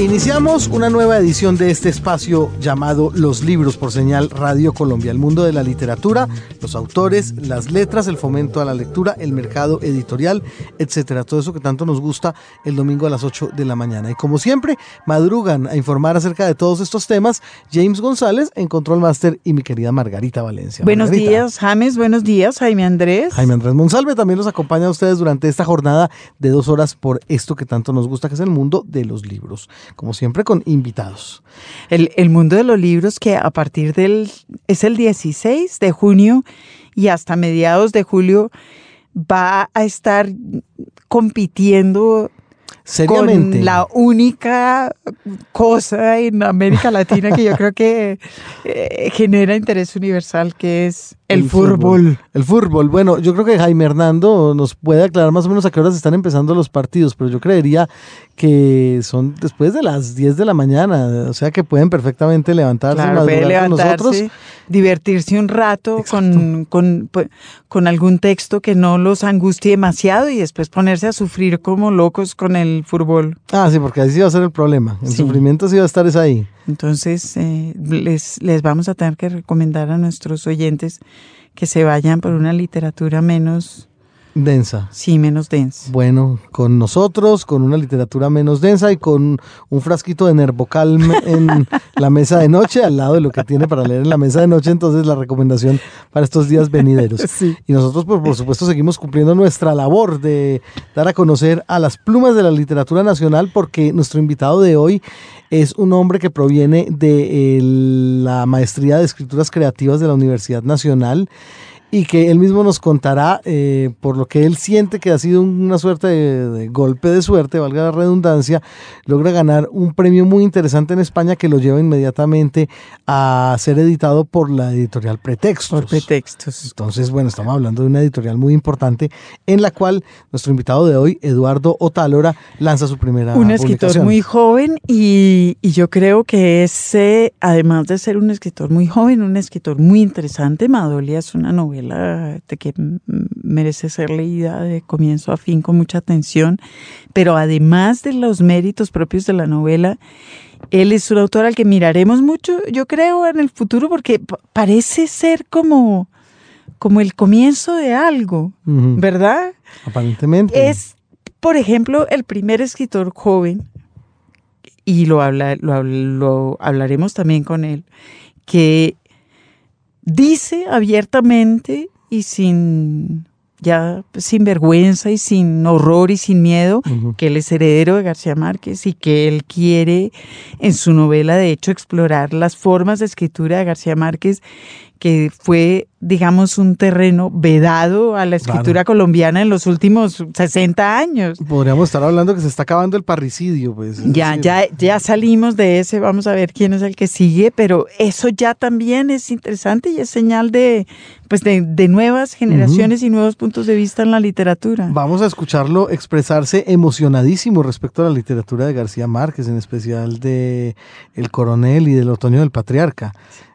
Iniciamos una nueva edición de este espacio llamado Los libros por señal Radio Colombia, el mundo de la literatura, los autores, las letras, el fomento a la lectura, el mercado editorial, etcétera. Todo eso que tanto nos gusta el domingo a las 8 de la mañana. Y como siempre, madrugan a informar acerca de todos estos temas James González en Control Master y mi querida Margarita Valencia. Buenos días, James. Buenos días, Jaime Andrés. Jaime Andrés Monsalve también los acompaña a ustedes durante esta jornada de dos horas por esto que tanto nos gusta, que es el mundo de los libros como siempre con invitados. El, el, mundo de los libros que a partir del, es el 16 de junio y hasta mediados de julio va a estar compitiendo Seriamente. Con la única cosa en América Latina que yo creo que eh, genera interés universal, que es el, el fútbol. El fútbol. Bueno, yo creo que Jaime Hernando nos puede aclarar más o menos a qué horas están empezando los partidos, pero yo creería que son después de las 10 de la mañana, o sea que pueden perfectamente levantarse claro, y levantarse, con nosotros. Divertirse un rato con, con, con algún texto que no los angustie demasiado y después ponerse a sufrir como locos con el fútbol. Ah, sí, porque ahí sí va a ser el problema. El sí. sufrimiento sí va a estar es ahí. Entonces, eh, les, les vamos a tener que recomendar a nuestros oyentes que se vayan por una literatura menos densa. Sí, menos densa. Bueno, con nosotros, con una literatura menos densa y con un frasquito de Nervocalm en la mesa de noche, al lado de lo que tiene para leer en la mesa de noche, entonces la recomendación para estos días venideros. Sí. Y nosotros, por, por supuesto, seguimos cumpliendo nuestra labor de dar a conocer a las plumas de la literatura nacional, porque nuestro invitado de hoy es un hombre que proviene de eh, la maestría de escrituras creativas de la Universidad Nacional y que él mismo nos contará eh, por lo que él siente que ha sido una suerte de, de, golpe de suerte, valga la redundancia, logra ganar un premio muy interesante en España que lo lleva inmediatamente a ser editado por la editorial Pretextos. Por Pretextos. Entonces, bueno, estamos hablando de una editorial muy importante en la cual nuestro invitado de hoy, Eduardo Otálora, lanza su primera Un escritor muy joven y, y, yo creo que ese, además de ser un escritor muy joven, un escritor muy interesante, Madolia es una novela de que merece ser leída de comienzo a fin con mucha atención, pero además de los méritos propios de la novela, él es un autor al que miraremos mucho, yo creo, en el futuro, porque parece ser como, como el comienzo de algo, uh -huh. ¿verdad? Aparentemente. Es, por ejemplo, el primer escritor joven, y lo, habla, lo, lo hablaremos también con él, que dice abiertamente y sin ya sin vergüenza y sin horror y sin miedo uh -huh. que él es heredero de García Márquez y que él quiere en su novela de hecho explorar las formas de escritura de García Márquez que fue, digamos, un terreno vedado a la escritura claro. colombiana en los últimos 60 años. Podríamos estar hablando que se está acabando el parricidio, pues. Ya, decir. ya, ya salimos de ese, vamos a ver quién es el que sigue, pero eso ya también es interesante y es señal de, pues de, de nuevas generaciones uh -huh. y nuevos puntos de vista en la literatura. Vamos a escucharlo expresarse emocionadísimo respecto a la literatura de García Márquez, en especial de El Coronel y del Otoño del Patriarca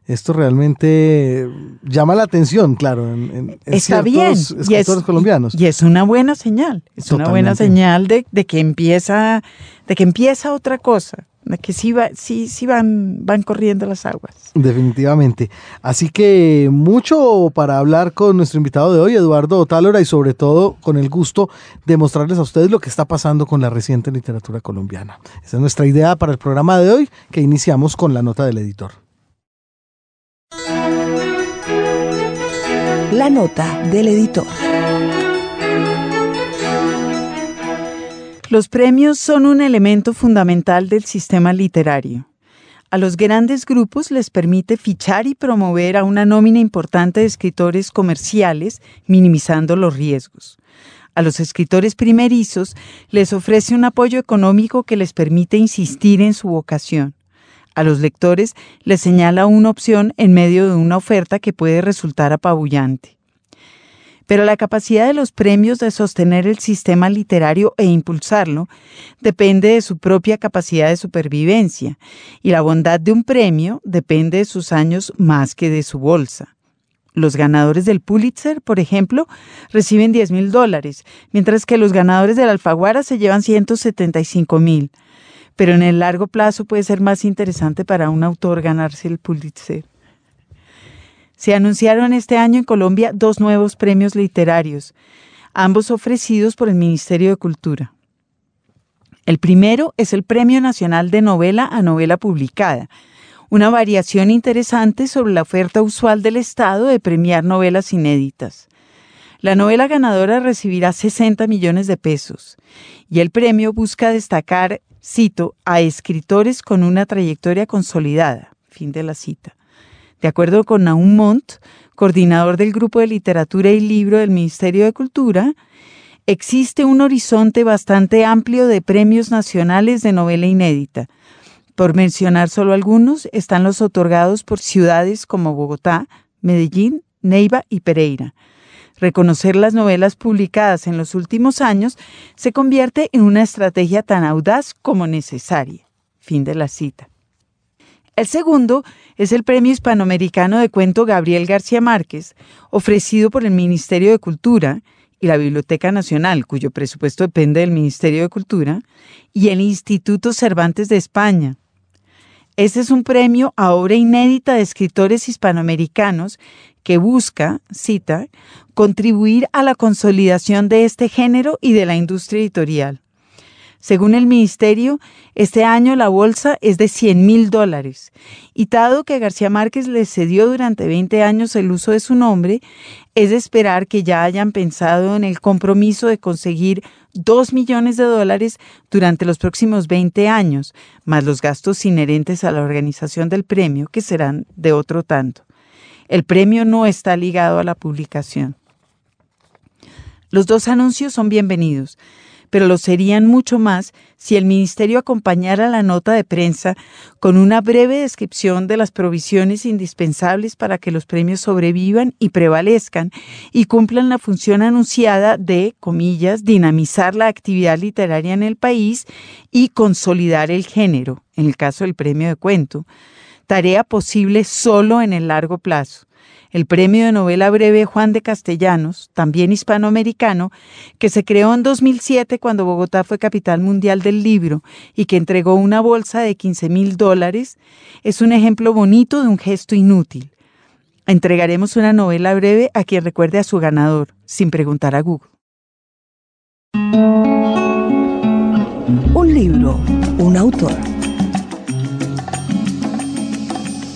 esto realmente llama la atención, claro, en, en, Está bien. escritores y es, colombianos. Y, y, es una buena señal, es Totalmente. una buena señal de, de, que empieza, de que empieza otra cosa, de que sí, va, sí, sí van, van corriendo las aguas. Definitivamente. Así que mucho para hablar con nuestro invitado de hoy, Eduardo Otálora, y sobre todo con el gusto de mostrarles a ustedes lo que está pasando con la reciente literatura colombiana. Esa es nuestra idea para el programa de hoy, que iniciamos con la nota del editor. La nota del editor. Los premios son un elemento fundamental del sistema literario. A los grandes grupos les permite fichar y promover a una nómina importante de escritores comerciales, minimizando los riesgos. A los escritores primerizos les ofrece un apoyo económico que les permite insistir en su vocación. A los lectores les señala una opción en medio de una oferta que puede resultar apabullante. Pero la capacidad de los premios de sostener el sistema literario e impulsarlo depende de su propia capacidad de supervivencia, y la bondad de un premio depende de sus años más que de su bolsa. Los ganadores del Pulitzer, por ejemplo, reciben 10 mil dólares, mientras que los ganadores del Alfaguara se llevan 175 mil. Pero en el largo plazo puede ser más interesante para un autor ganarse el Pulitzer. Se anunciaron este año en Colombia dos nuevos premios literarios, ambos ofrecidos por el Ministerio de Cultura. El primero es el Premio Nacional de Novela a Novela Publicada, una variación interesante sobre la oferta usual del Estado de premiar novelas inéditas. La novela ganadora recibirá 60 millones de pesos y el premio busca destacar, cito, a escritores con una trayectoria consolidada. Fin de la cita. De acuerdo con Naum Montt, coordinador del Grupo de Literatura y Libro del Ministerio de Cultura, existe un horizonte bastante amplio de premios nacionales de novela inédita. Por mencionar solo algunos, están los otorgados por ciudades como Bogotá, Medellín, Neiva y Pereira. Reconocer las novelas publicadas en los últimos años se convierte en una estrategia tan audaz como necesaria. Fin de la cita. El segundo es el Premio Hispanoamericano de Cuento Gabriel García Márquez, ofrecido por el Ministerio de Cultura y la Biblioteca Nacional, cuyo presupuesto depende del Ministerio de Cultura, y el Instituto Cervantes de España. Este es un premio a obra inédita de escritores hispanoamericanos que busca, cita, contribuir a la consolidación de este género y de la industria editorial. Según el ministerio, este año la bolsa es de 100 mil dólares. Y dado que García Márquez le cedió durante 20 años el uso de su nombre, es de esperar que ya hayan pensado en el compromiso de conseguir 2 millones de dólares durante los próximos 20 años, más los gastos inherentes a la organización del premio, que serán de otro tanto. El premio no está ligado a la publicación. Los dos anuncios son bienvenidos pero lo serían mucho más si el Ministerio acompañara la nota de prensa con una breve descripción de las provisiones indispensables para que los premios sobrevivan y prevalezcan y cumplan la función anunciada de, comillas, dinamizar la actividad literaria en el país y consolidar el género, en el caso del premio de cuento, tarea posible solo en el largo plazo el premio de novela breve Juan de Castellanos, también hispanoamericano, que se creó en 2007 cuando Bogotá fue capital mundial del libro y que entregó una bolsa de 15 mil dólares, es un ejemplo bonito de un gesto inútil. Entregaremos una novela breve a quien recuerde a su ganador, sin preguntar a Google. Un libro, un autor.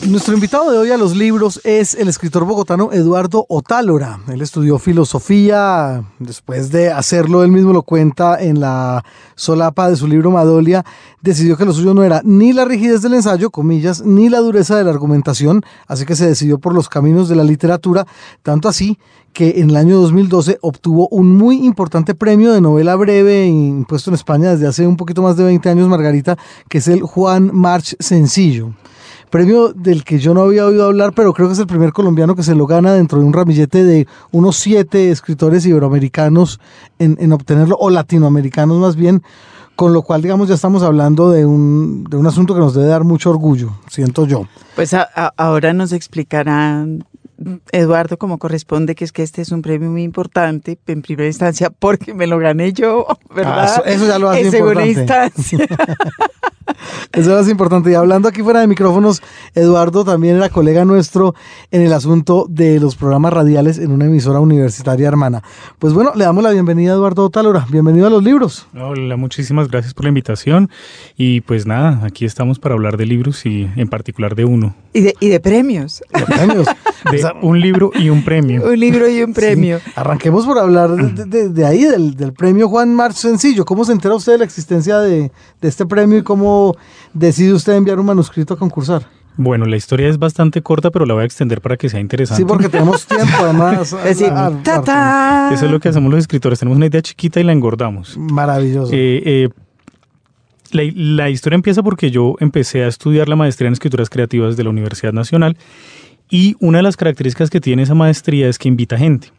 Nuestro invitado de hoy a los libros es el escritor bogotano Eduardo Otálora. Él estudió filosofía, después de hacerlo, él mismo lo cuenta en la solapa de su libro Madolia, decidió que lo suyo no era ni la rigidez del ensayo, comillas, ni la dureza de la argumentación, así que se decidió por los caminos de la literatura, tanto así que en el año 2012 obtuvo un muy importante premio de novela breve impuesto en España desde hace un poquito más de 20 años, Margarita, que es el Juan March Sencillo premio del que yo no había oído hablar, pero creo que es el primer colombiano que se lo gana dentro de un ramillete de unos siete escritores iberoamericanos en, obtenerlo, o latinoamericanos más bien, con lo cual, digamos, ya estamos hablando de un, de un asunto que nos debe dar mucho orgullo, siento yo. Pues ahora nos explicarán Eduardo, como corresponde, que es que este es un premio muy importante en primera instancia porque me lo gané yo, ¿verdad? Ah, eso, ya lo hace en segunda instancia. Eso es importante. Y hablando aquí fuera de micrófonos, Eduardo también era colega nuestro en el asunto de los programas radiales en una emisora universitaria hermana. Pues bueno, le damos la bienvenida a Eduardo Talora. Bienvenido a los libros. Hola, muchísimas gracias por la invitación. Y pues nada, aquí estamos para hablar de libros y en particular de uno. Y de, y de premios. De premios. de un libro y un premio. un libro y un premio. Arranquemos por hablar de, ahí, del, premio Juan March Sencillo. ¿Cómo se entera usted de la existencia de, de este premio y cómo decide usted enviar un manuscrito a concursar? Bueno, la historia es bastante corta, pero la voy a extender para que sea interesante. Sí, porque tenemos tiempo además. es decir, Eso es lo que hacemos los escritores. Tenemos una idea chiquita y la engordamos. Maravilloso. Eh, eh, la, la, historia empieza porque yo empecé a estudiar la maestría en escrituras creativas de la Universidad Nacional y una de las características que tiene esa maestría es que invita gente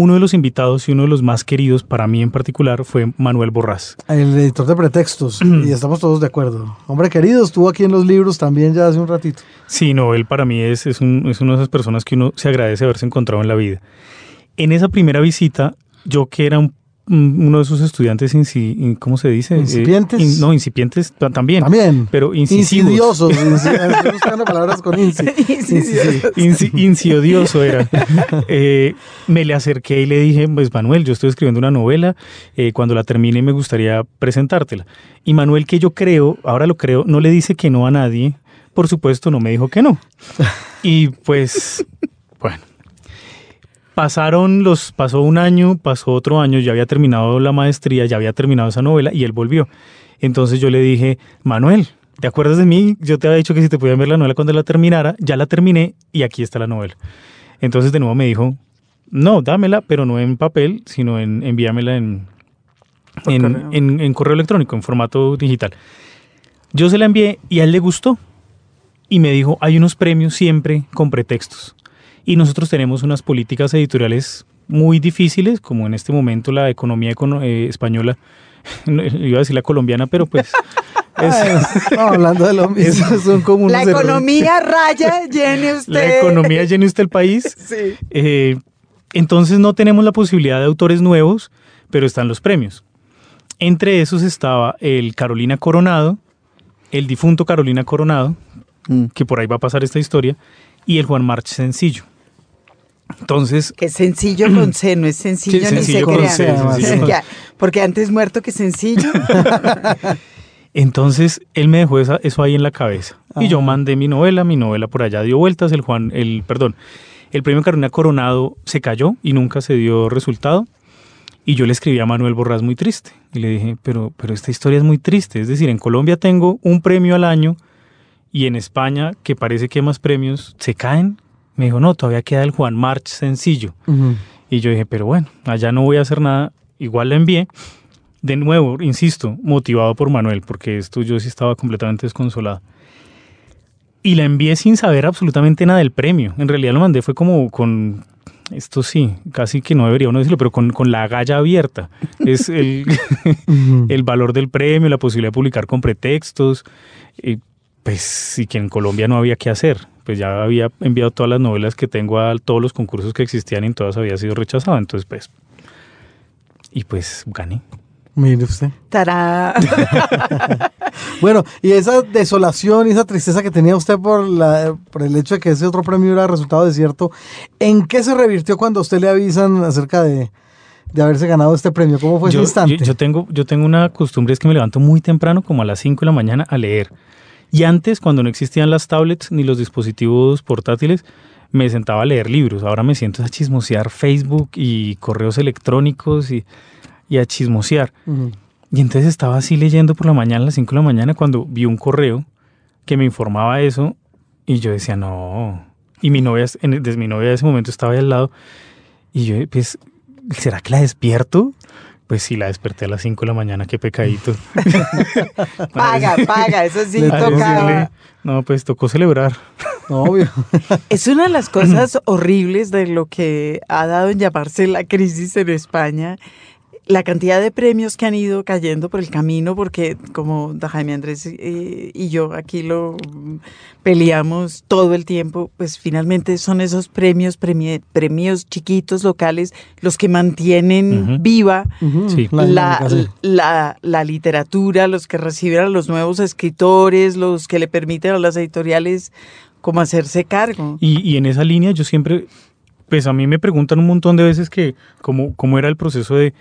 uno de los invitados y uno de los más queridos para mí en particular fue Manuel Borrás. El editor de pretextos, y estamos todos de acuerdo. Hombre querido, estuvo aquí en los libros también ya hace un ratito. Sí, no, él para mí es, es, un, es una de esas personas que uno se agradece haberse encontrado en la vida. En esa primera visita, yo que era un uno de sus estudiantes, inci, ¿cómo se dice? ¿Incipientes? Eh, in, no, incipientes también. También. Pero incisivos. Insidiosos. Estoy buscando palabras con inci. Inci, insidioso era. Eh, me le acerqué y le dije, pues Manuel, yo estoy escribiendo una novela, eh, cuando la termine me gustaría presentártela. Y Manuel, que yo creo, ahora lo creo, no le dice que no a nadie, por supuesto no me dijo que no. Y pues, bueno pasaron los, pasó un año, pasó otro año, ya había terminado la maestría, ya había terminado esa novela y él volvió. Entonces yo le dije, Manuel, ¿te acuerdas de mí? Yo te había dicho que si te podía ver la novela cuando la terminara, ya la terminé y aquí está la novela. Entonces de nuevo me dijo, no, dámela, pero no en papel, sino en envíamela en, en correo. En, en correo electrónico, en formato digital. Yo se la envié y a él le gustó. Y me dijo, hay unos premios siempre con pretextos y nosotros tenemos unas políticas editoriales muy difíciles, como en este momento la economía eh, española, iba a decir la colombiana, pero pues... Es, no, hablando de lo mismo, son como La economía raya, llene usted. La economía llene usted el país. Sí. Eh, entonces no tenemos la posibilidad de autores nuevos, pero están los premios. Entre esos estaba el Carolina Coronado, el difunto Carolina Coronado, mm. que por ahí va a pasar esta historia, y el Juan March Sencillo. Entonces. Que sencillo con C, no es sencillo, sí, ni sencillo se crean. C, sencillo Porque antes muerto que sencillo. Entonces él me dejó esa, eso ahí en la cabeza. Ah. Y yo mandé mi novela, mi novela por allá dio vueltas, el Juan, el, perdón, el premio Carolina Coronado se cayó y nunca se dio resultado. Y yo le escribí a Manuel Borrás muy triste. Y le dije, pero, pero esta historia es muy triste. Es decir, en Colombia tengo un premio al año y en España, que parece que más premios se caen. Me dijo, no, todavía queda el Juan March sencillo. Uh -huh. Y yo dije, pero bueno, allá no voy a hacer nada. Igual la envié. De nuevo, insisto, motivado por Manuel, porque esto yo sí estaba completamente desconsolado. Y la envié sin saber absolutamente nada del premio. En realidad lo mandé fue como con, esto sí, casi que no debería uno decirlo, pero con, con la galla abierta. Es el, el valor del premio, la posibilidad de publicar con pretextos. Y pues sí que en Colombia no había qué hacer. Pues ya había enviado todas las novelas que tengo a todos los concursos que existían y en todas había sido rechazado. Entonces, pues. Y pues gané. Mire usted. ¡Tará! bueno, y esa desolación y esa tristeza que tenía usted por, la, por el hecho de que ese otro premio era resultado desierto, ¿en qué se revirtió cuando a usted le avisan acerca de, de haberse ganado este premio? ¿Cómo fue yo, ese instante? Yo, yo, tengo, yo tengo una costumbre, es que me levanto muy temprano, como a las 5 de la mañana, a leer. Y antes, cuando no existían las tablets ni los dispositivos portátiles, me sentaba a leer libros. Ahora me siento a chismosear Facebook y correos electrónicos y, y a chismosear. Uh -huh. Y entonces estaba así leyendo por la mañana, a las 5 de la mañana, cuando vi un correo que me informaba eso y yo decía, no. Y mi novia, desde mi novia de ese momento estaba ahí al lado y yo, pues, ¿será que la despierto? Pues sí, la desperté a las 5 de la mañana, qué pecadito. paga, paga, eso sí tocaba. No, pues tocó celebrar. Obvio. Es una de las cosas horribles de lo que ha dado en llamarse la crisis en España. La cantidad de premios que han ido cayendo por el camino, porque como Jaime Andrés eh, y yo aquí lo peleamos todo el tiempo, pues finalmente son esos premios, premi premios chiquitos, locales, los que mantienen uh -huh. viva uh -huh. sí. la, la, la, la, literatura, los que reciben a los nuevos escritores, los que le permiten a las editoriales como hacerse cargo. Y, y en esa línea yo siempre, pues a mí me preguntan un montón de veces que cómo, cómo era el proceso de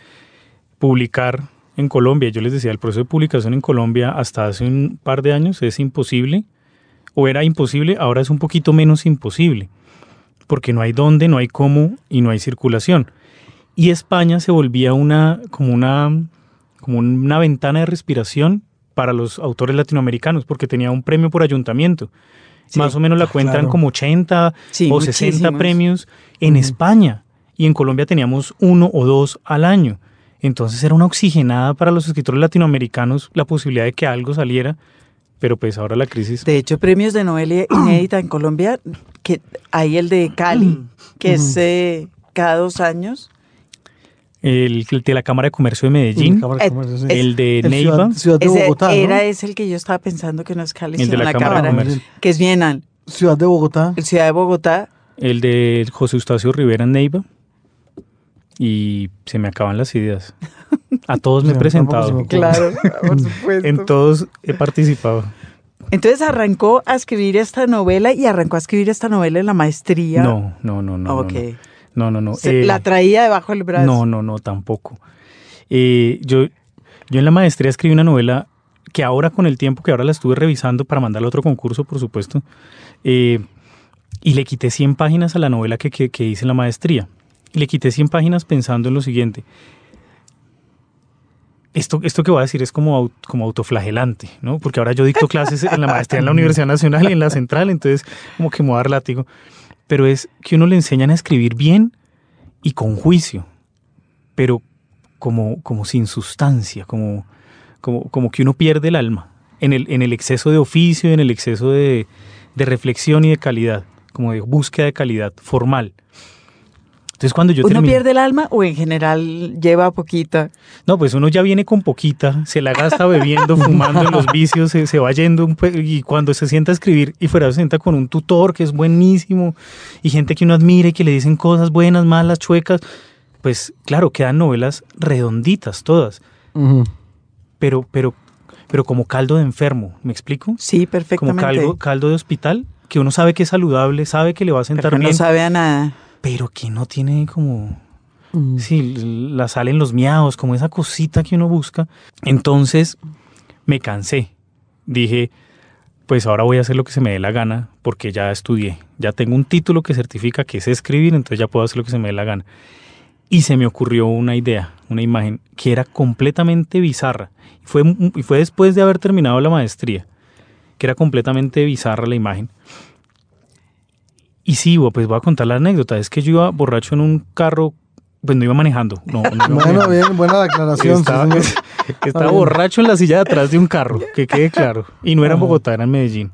publicar en Colombia. Yo les decía, el proceso de publicación en Colombia hasta hace un par de años es imposible, o era imposible, ahora es un poquito menos imposible, porque no hay dónde, no hay cómo y no hay circulación. Y España se volvía una, como, una, como una ventana de respiración para los autores latinoamericanos, porque tenía un premio por ayuntamiento. Sí, Más o menos la cuentan claro. como 80 sí, o 60 premios en uh -huh. España, y en Colombia teníamos uno o dos al año. Entonces era una oxigenada para los escritores latinoamericanos la posibilidad de que algo saliera, pero pues ahora la crisis. De hecho, premios de novela inédita en Colombia, que hay el de Cali, que es eh, cada dos años, El, el de la Cámara de Comercio de Medellín, Cámara de Comercio, sí. el de El Neiva, Ciudad, Ciudad de Ese Bogotá, ¿no? era ese el que yo estaba pensando que no es Cali, El de sino la la Cámara de Comercio. que es bien al. Ciudad de Bogotá. El Ciudad de Bogotá. el de José Eustacio Rivera en Neiva. Y se me acaban las ideas. A todos me he presentado. Claro, por supuesto. En todos he participado. Entonces arrancó a escribir esta novela y arrancó a escribir esta novela en la maestría. No, no, no, no. no, Ok. No, no, no. Se- Eh, la traía debajo del brazo. No, no, no, tampoco. Eh, yo, yo en la maestría escribí una novela que ahora con el tiempo, que ahora la estuve revisando para mandarla a otro concurso, por supuesto, eh, y le quité 100 páginas a la novela que, que- que hice en la maestría. Le quité 100 páginas pensando en lo siguiente. Esto, esto que voy a decir es como, como autoflagelante, ¿no? Porque ahora yo dicto clases en la maestría en la Universidad Nacional y en la Central, entonces como que me voy a dar látigo. Pero es que uno le enseñan a escribir bien y con juicio, pero como, como sin sustancia, como, como, como que uno pierde el alma en el, en el exceso de oficio, en el exceso de, de reflexión y de calidad, como de búsqueda de calidad formal. Entonces cuando yo ¿Uno pierde el alma o en general lleva poquita? no, pues uno ya viene con poquita, se la gasta bebiendo, fumando en los vicios, se, se va yendo un y cuando se sienta a escribir y fuera se sienta con un tutor que es buenísimo y gente que uno admira y que le dicen cosas buenas, malas, chuecas, pues claro, quedan novelas redonditas todas, pero, pero, pero como caldo de enfermo, ¿me explico? Sí, Como perfectamente. caldo, caldo de hospital, que uno sabe que es saludable, sabe que le va a sentar pero que bien, no sabe a nada. Pero que no tiene como Ujú. Sí, la salen los miados, como esa cosita que uno busca. Entonces me cansé. Dije, pues ahora voy a hacer lo que se me dé la gana, porque ya estudié. Ya tengo un título que certifica que sé escribir, entonces ya puedo hacer lo que se me dé la gana. Y se me ocurrió una idea, una imagen, que era completamente bizarra. Fue, y fue después de haber terminado la maestría, que era completamente bizarra la imagen. Y sí, pues voy a contar la anécdota. Es que yo iba borracho en un carro, pues no iba manejando. No, no iba Bueno, manejando. bien, buena la aclaración. sí, Estaba, estaba borracho en la silla de atrás de un carro, que quede claro. Y no era en Bogotá, era en Medellín.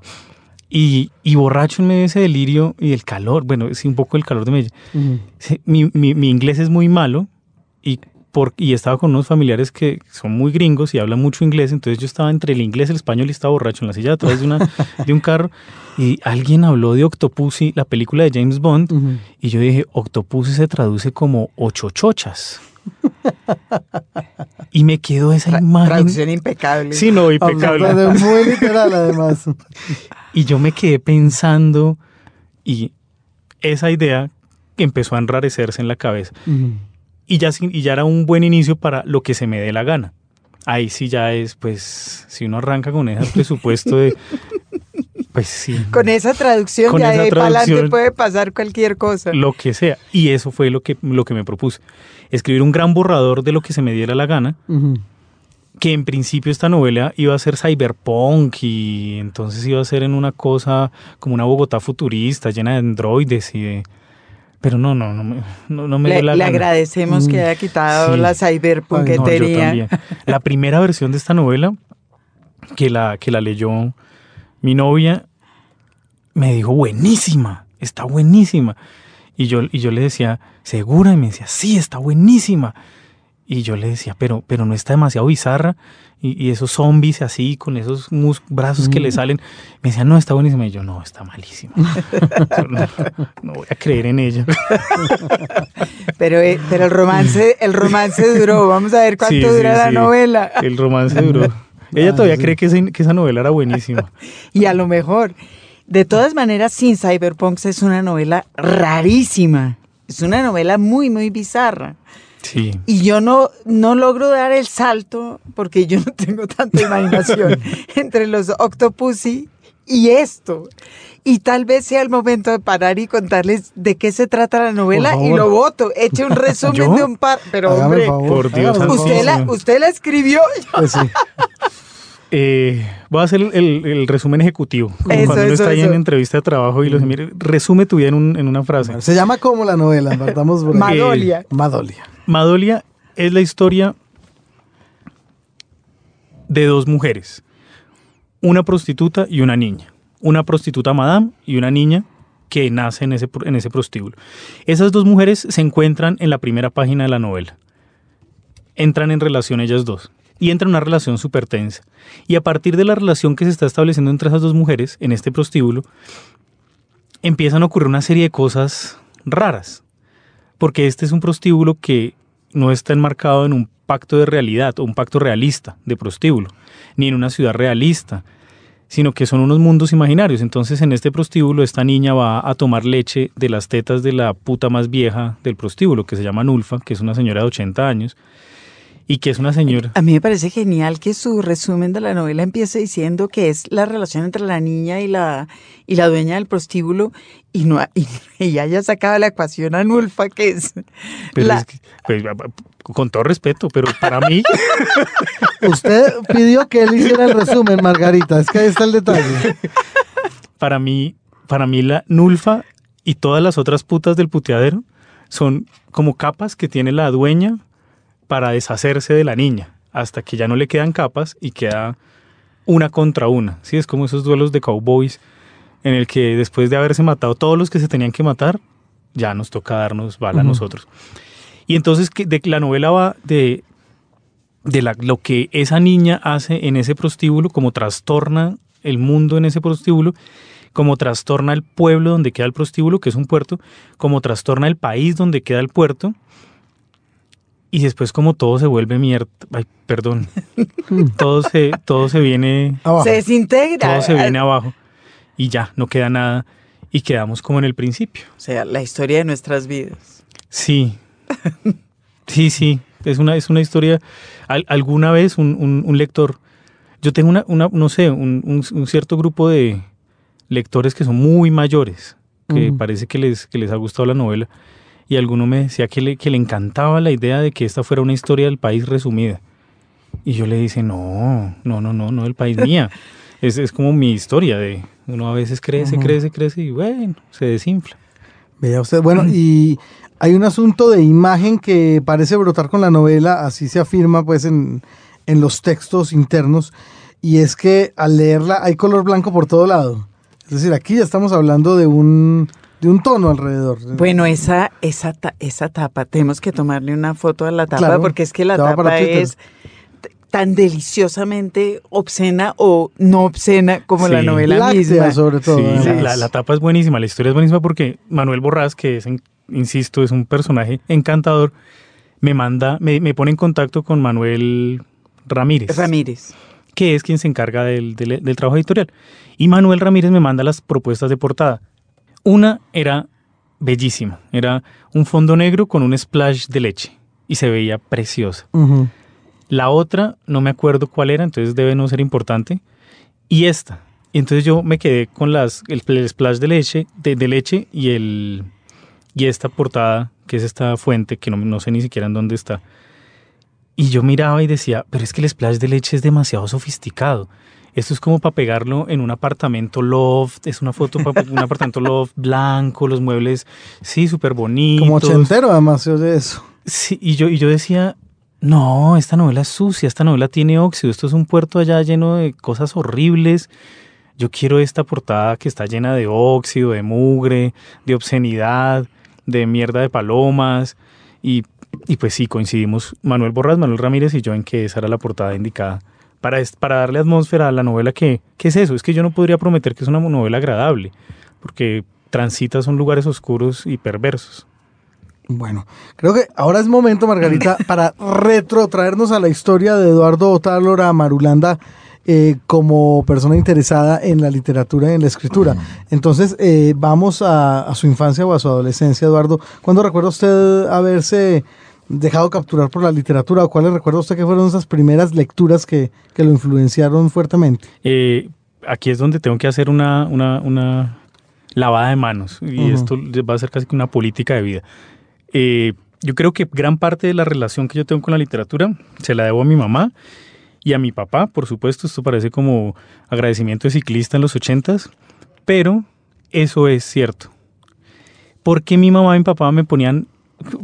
Y, y borracho en medio de ese delirio y el calor, bueno, sí, un poco el calor de Medellín. Ujú. Sí, mi, mi- mi inglés es muy malo y, por, y estaba con unos familiares que son muy gringos y hablan mucho inglés, entonces yo estaba entre el inglés el español y estaba borracho en la silla de atrás de, una, de un carro y alguien habló de Octopussy, la película de James Bond, Ujú. y yo dije, Octopussy se traduce como ocho chochas. y me quedó esa Tra- imagen. traducción impecable. Sí, no, impecable. De muy literal, además. Y yo me quedé pensando y esa idea empezó a enrarecerse en la cabeza. Ujú. Y ya, y ya era un buen inicio para lo que se me dé la gana. Ahí sí ya es, pues, si uno arranca con ese presupuesto de... Pues sí. Con esa traducción Con ya de esa adelante traducción- puede pasar cualquier cosa. lo que sea. Y eso fue lo que, lo que me propuse. Escribir un gran borrador de lo que se me diera la gana, Ujú. que en principio esta novela iba a ser cyberpunk y entonces iba a ser en una cosa como una Bogotá futurista, llena de androides y de... Pero no, no, no me, no, no me Le, dio la le gana. agradecemos que Mm, haya quitado sí. la No, cyberpunketería. también. La primera versión de esta novela, que la, que la leyó mi novia, me dijo, buenísima, está buenísima. Y yo, y yo le decía, ¿segura? Y me decía, sí, está buenísima. Y yo le decía, pero, pero no está demasiado bizarra. Y, y esos zombies así, con esos mus- brazos que le salen. Me decía, no, está buenísima. Y yo, no, está malísima. No, no voy a creer en ella. Pero, eh, pero el romance, el romance duró. Vamos a ver cuánto Sí, sí, dura la sí. novela. El romance duró. Ella Ah, todavía cree que, ese- que esa novela era buenísima. Y a lo mejor. De todas maneras, Sin Cyberpunk es una novela rarísima. Es una novela muy, muy bizarra. Sí. Y yo no, no logro dar el salto, porque yo no tengo tanta imaginación, entre los Octopussy y esto. Y tal vez sea el momento de parar y contarles de qué se trata la novela y lo voto. Eche un resumen ¿Yo? de un par. Pero Hágame hombre, favor. por Dios usted la, usted la escribió. Pues sí. Eh, voy a hacer el, el- el resumen ejecutivo. Como Eso, cuando uno eso, está ahí en entrevista de trabajo y los mire, resume tu vida en, un- en una frase. Se llama como la novela, partamos por. Madolia. Madolia. Madolia es la historia de dos mujeres, una prostituta y una niña. Una prostituta madame y una niña que nace en ese, en ese prostíbulo. Esas dos mujeres se encuentran en la primera página de la novela. entran en relación ellas dos. Y entra en una relación súper tensa. Y a partir de la relación que se está estableciendo entre esas dos mujeres en este prostíbulo, empiezan a ocurrir una serie de cosas raras. Porque este es un prostíbulo que no está enmarcado en un pacto de realidad o un pacto realista de prostíbulo, ni en una ciudad realista, sino que son unos mundos imaginarios. Entonces en este prostíbulo esta niña va a tomar leche de las tetas de la puta más vieja del prostíbulo, que se llama Nulfa, que es una señora de 80 años, y que es una señora... A mí me parece genial que su resumen de la novela empiece diciendo que es la relación entre la niña y la, y la dueña del prostíbulo y no y ella haya sacado la ecuación a Nulfa, que es... Pero la- es que, pues, con todo respeto, pero para mí, Usted pidió que él hiciera el resumen, Margarita. Es que ahí está el detalle. para mí, para mí la Nulfa y todas las otras putas del puteadero son como capas que tiene la dueña para deshacerse de la niña, hasta que ya no le quedan capas y queda una contra una. Sí, es como esos duelos de cowboys en el que después de haberse matado todos los que se tenían que matar, ya nos toca darnos bala a nosotros. Y entonces que de, la novela va de, de la- lo que esa niña hace en ese prostíbulo, como trastorna el mundo en ese prostíbulo, como trastorna el pueblo donde queda el prostíbulo, que es un puerto, como trastorna el país donde queda el puerto, y después como todo se vuelve mierda, ay, perdón, todo se, todo se viene, Abajo. se desintegra. todo se viene abajo, y ya, no queda nada, y quedamos como en el principio. O sea, la historia de nuestras vidas. Sí, sí, sí, es una, es una historia, al- alguna vez un, un- un lector, yo tengo una, una no sé, un, un- un cierto grupo de lectores que son muy mayores, que parece que les, que les ha gustado la novela, y alguno me decía que le, que le encantaba la idea de que esta fuera una historia del país resumida. Y yo le dije, no, no, no, no, no del país mía. Es, es como mi historia de uno a veces crece, Ujú. crece, crece y bueno, se desinfla. Vea usted, bueno, y hay un asunto de imagen que parece brotar con la novela, así se afirma pues en, en los textos internos, y es que al leerla hay color blanco por todo lado. Es decir, aquí ya estamos hablando de un, de un tono alrededor. Bueno, esa, esa, ta- esa tapa, tenemos que tomarle una foto a la tapa Claro, porque es que la tapa es tan deliciosamente obscena o no obscena como la novela Láctea, misma. sobre todo. Sí, la, la tapa es buenísima, la historia es buenísima porque Manuel Borrás, que es, insisto, es un personaje encantador, me manda, me, me pone en contacto con Manuel Ramírez, Ramírez. que es quien se encarga del, del- del trabajo editorial. Y Manuel Ramírez me manda las propuestas de portada. Una era bellísima, era un fondo negro con un splash de leche y se veía preciosa. La otra, no me acuerdo cuál era, entonces debe no ser importante. Y esta. Entonces yo me quedé con las, el, el splash de leche, de, de leche y, el, y esta portada, que es esta fuente, que no, no sé ni siquiera en dónde está. Y yo miraba y decía, pero es que el splash de leche es demasiado sofisticado. Esto es como para pegarlo en un apartamento loft, es una foto para un apartamento loft blanco, los muebles, sí, súper bonitos. Como ochentero además se oye eso. Sí, y yo, y yo decía, no, esta novela es sucia, esta novela tiene óxido, esto es un puerto allá lleno de cosas horribles. Yo quiero esta portada que está llena de óxido, de mugre, de obscenidad, de mierda de palomas. Y, y pues sí, coincidimos Manuel Borras, Manuel Ramírez y yo en que esa era la portada indicada. Para, darle atmósfera a la novela que, ¿qué es eso? Es que yo no podría prometer que es una novela agradable, porque transita son lugares oscuros y perversos. Bueno, creo que ahora es momento, Margarita, para retrotraernos a la historia de Eduardo Otálora Marulanda eh, como persona interesada en la literatura y en la escritura. Entonces, eh, vamos a, a su infancia o a su adolescencia, Eduardo. ¿Cuándo recuerda usted haberse dejado capturar por la literatura o cuáles recuerda usted que fueron esas primeras lecturas que, que lo influenciaron fuertemente? Eh, aquí es donde tengo que hacer una, una, una lavada de manos y esto va a ser casi que una política de vida. Eh, yo creo que gran parte de la relación que yo tengo con la literatura se la debo a mi mamá y a mi papá, por supuesto. Esto parece como agradecimiento de ciclista en los ochentas, pero eso es cierto. Porque mi mamá y mi papá me ponían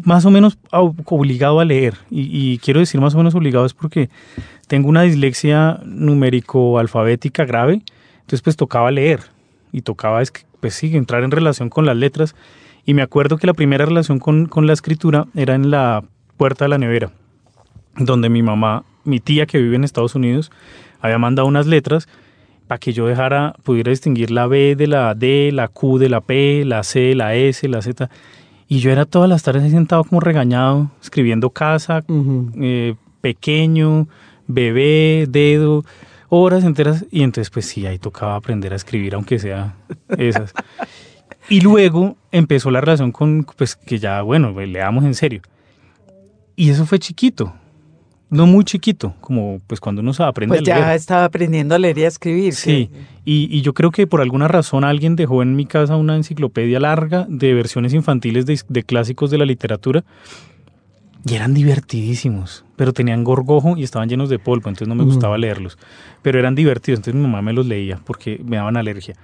más o menos obligado a leer. Y, y quiero decir más o menos obligado es porque tengo una dislexia numérico-alfabética grave, entonces pues tocaba leer y tocaba, pues sí, entrar en relación con las letras. Y me acuerdo que la primera relación con, con la escritura era en la puerta de la nevera. donde mi mamá, mi tía que vive en Estados Unidos, había mandado unas letras para que yo dejara, pudiera distinguir la B de la D, la Q de la P, la C, la S, la Z. Y yo era todas las tardes sentado como regañado, escribiendo casa, eh, pequeño, bebé, dedo, horas enteras. Y entonces, pues sí, ahí tocaba aprender a escribir, aunque sea esas. Y luego empezó la relación con, pues que ya, bueno, le damos en serio. Y eso fue chiquito, no muy chiquito, como pues cuando uno se aprende Pues a leer. ya estaba aprendiendo a leer y a escribir. Sí, y, y yo creo que por alguna razón alguien dejó en mi casa una enciclopedia larga de versiones infantiles de, de clásicos de la literatura y eran divertidísimos, pero tenían gorgojo y estaban llenos de polvo, entonces no me gustaba leerlos, pero eran divertidos, entonces mi mamá me los leía porque me daban alergia.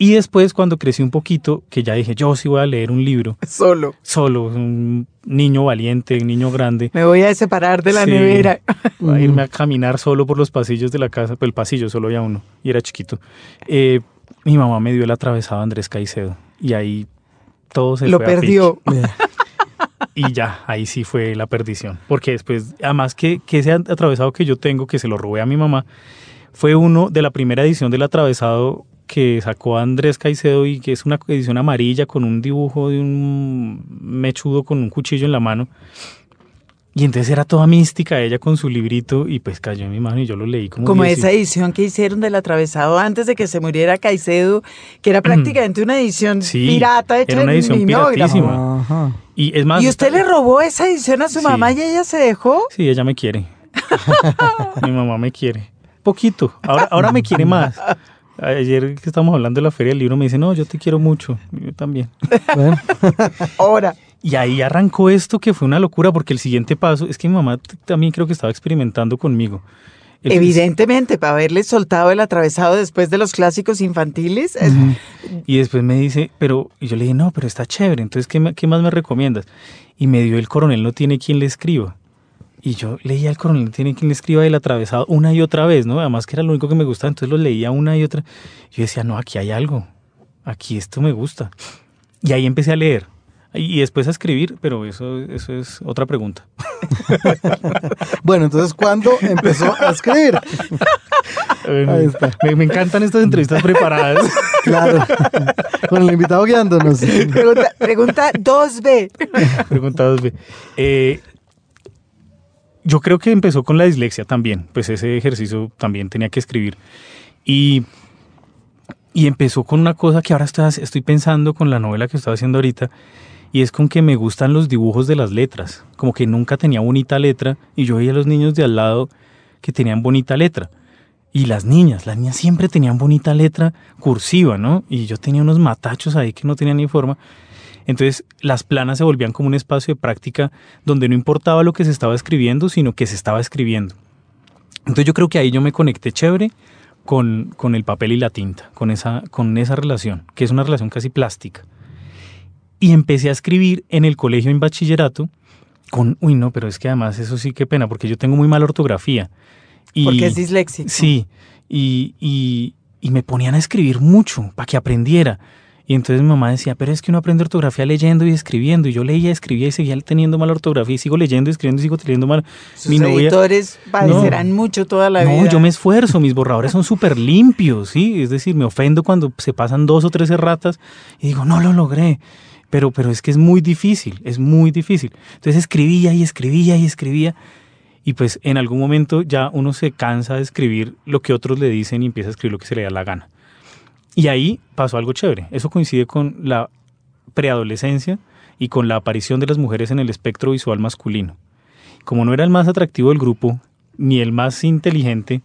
Y después cuando crecí un poquito, que ya dije, yo sí voy a leer un libro, Solo. solo, un niño valiente, un niño grande, Me voy a separar de la Sí. nevera. a irme a caminar solo por los pasillos de la casa, pues el pasillo solo había uno y era chiquito. Eh, mi mamá me dio el atravesado Andrés Caicedo y ahí todo se Lo fue perdió. Y ya, ahí sí fue la perdición. Porque después, además que, que ese atravesado que yo tengo, que se lo robé a mi mamá, fue uno de la primera edición del atravesado que sacó Andrés Caicedo y que es una edición amarilla con un dibujo de un mechudo con un cuchillo en la mano. Y entonces era toda mística ella con su librito y pues cayó en mi mano y yo lo leí como, Como esa edición que hicieron del atravesado antes de que se muriera Caicedo, que era prácticamente una edición Sí, pirata hecha era una en edición piratísima. Ajá. Y es más... ¿Y usted le robó esa edición a su Sí. mamá y ella se dejó? Sí, ella me quiere. Mi mamá me quiere. Poquito. Ahora, ahora me quiere más. Ayer que estamos hablando de la feria del libro me dice, no, yo te quiero mucho. Yo también. Bueno, Ahora. Y ahí arrancó esto que fue una locura porque el siguiente paso es que mi mamá también creo que estaba experimentando conmigo. El- Evidentemente, para haberle soltado el atravesado después de los clásicos infantiles. es- Y después me dice, pero, y yo le dije, no, pero está chévere, entonces, ¿qué, qué más me recomiendas? Y me dio el coronel no tiene quien le escriba. Y yo leía el coronel tiene quien le escriba el atravesado una y otra vez, ¿no? Además que era lo único que me gustaba, entonces lo leía una y otra. Yo decía, no, aquí hay algo, aquí esto me gusta. Y ahí empecé a leer. Y después a escribir, pero eso, eso es otra pregunta. bueno, entonces, ¿cuándo empezó a escribir? Ahí está. Me, me encantan estas entrevistas preparadas. Claro. Con el invitado guiándonos. Pregunta, pregunta 2B. Pregunta 2B. Eh, yo creo que empezó con la dislexia también, pues ese ejercicio también tenía que escribir. Y, y empezó con una cosa que ahora estoy, pensando con la novela que estoy haciendo ahorita, y es con que me gustan los dibujos de las letras, como que nunca tenía bonita letra, y yo veía a los niños de al lado que tenían bonita letra. Y las niñas, las niñas siempre tenían bonita letra cursiva, ¿no? Y yo tenía unos matachos ahí que no tenían ni forma. Entonces las planas se volvían como un espacio de práctica donde no importaba lo que se estaba escribiendo, sino que se estaba escribiendo. Entonces yo creo que ahí yo me conecté chévere con, con el papel y la tinta, con esa, con esa relación, que es una relación casi plástica. Y empecé a escribir en el colegio en bachillerato con, uy no, pero es que además eso sí qué pena, porque yo tengo muy mala ortografía. Y, Porque es disléxico. Sí, y, y, y me ponían a escribir mucho para que aprendiera. Y entonces mi mamá decía, pero es que uno aprende ortografía leyendo y escribiendo. Y yo leía, escribía y seguía teniendo mala ortografía y sigo leyendo, escribiendo y sigo teniendo mal. Sus Mi novia- editores padecerán mucho toda la no, vida. yo me esfuerzo, mis borradores son súper limpios, ¿sí? Es decir, me ofendo cuando se pasan dos o tres erratas y digo, no lo logré. Pero, pero es que es muy difícil, es muy difícil. Entonces escribía y escribía y escribía. Y pues en algún momento ya uno se cansa de escribir lo que otros le dicen y empieza a escribir lo que se le da la gana. Y ahí pasó algo chévere. Eso coincide con la preadolescencia y con la aparición de las mujeres en el espectro visual masculino. Como no era el más atractivo del grupo, ni el más inteligente,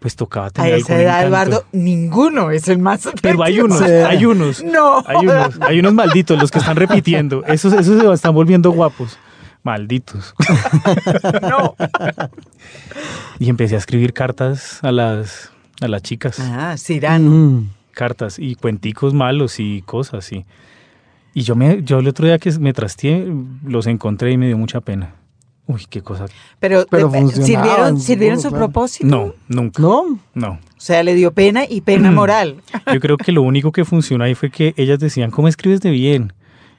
pues tocaba A tener esa algún edad, encanto. Eduardo, ninguno es el más Pero hay unos, hay unos. No. Hay unos, hay unos malditos, los que están repitiendo. Esos, esos se están volviendo guapos. Malditos. No. Y empecé a escribir cartas a las, a las chicas. Ah, Cirano. Mm. Cartas y cuenticos malos y cosas. Y, y yo, me, yo el otro día que me trasteé, los encontré y me dio mucha pena. Uy, qué cosa. Pero, Pero eh, funcionaban, ¿sirvieron, ¿sirvieron su claro. propósito? No, nunca. ¿No? No. O sea, le dio pena y pena moral. Yo creo que lo único que funcionó ahí fue que ellas decían, ¿cómo escribes de bien?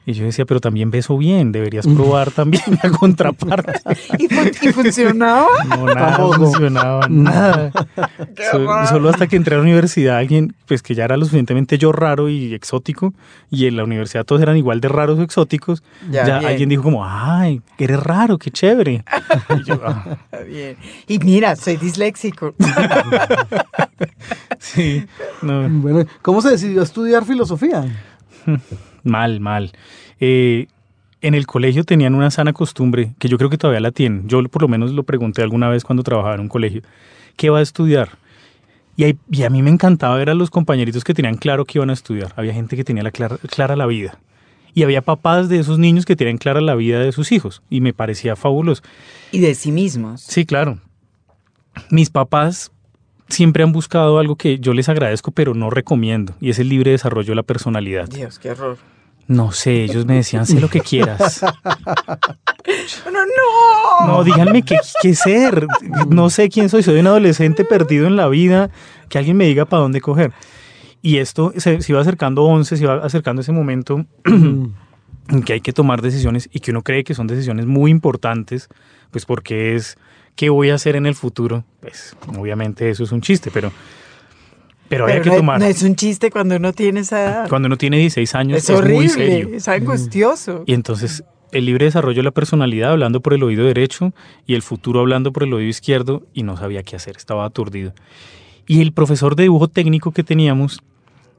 Y yo decía, pero también beso bien, deberías probar también la contraparte. ¿Y, fun- y funcionaba? No, nada Tampoco. funcionaba, nada. So- solo hasta que entré a la universidad, alguien, pues que ya era lo suficientemente yo raro y exótico, y en la universidad todos eran igual de raros o exóticos, Ya, alguien dijo como, ay, eres raro, qué chévere. Y yo, "Ah, Bien. Y mira, soy disléxico. sí, no, Bueno, ¿cómo se decidió a estudiar filosofía? Mal, mal. Eh, en el colegio tenían una sana costumbre, que yo creo que todavía la tienen. Yo por lo menos lo pregunté alguna vez cuando trabajaba en un colegio. ¿Qué va a estudiar? Y, a mí me encantaba ver a los compañeritos que tenían claro que iban a estudiar. Había gente que tenía la clara, clara la vida. Y había papás de esos niños que tenían clara la vida de sus hijos. Y me parecía fabuloso. Y de sí mismos. Sí, claro. Mis papás siempre han buscado algo que yo les agradezco, pero no recomiendo. Y es el libre desarrollo de la personalidad. Dios, qué horror. No sé, ellos me decían, sé lo que quieras. No, no. No, díganme qué, qué ser. No sé quién soy. Soy un adolescente perdido en la vida. Que alguien me diga para dónde coger. Y esto se, se iba acercando 11, se iba acercando ese momento en que hay que tomar decisiones y que uno cree que son decisiones muy importantes, pues porque es qué voy a hacer en el futuro. Pues obviamente eso es un chiste, pero, pero, hay Pero que no, tomar. no es un chiste cuando uno tiene esa edad. Cuando uno tiene 16 años es es, muy horrible, serio. es angustioso. Y entonces el libre desarrollo de la personalidad hablando por el oído derecho y el futuro hablando por el oído izquierdo y no sabía qué hacer, estaba aturdido. Y el profesor de dibujo técnico que teníamos,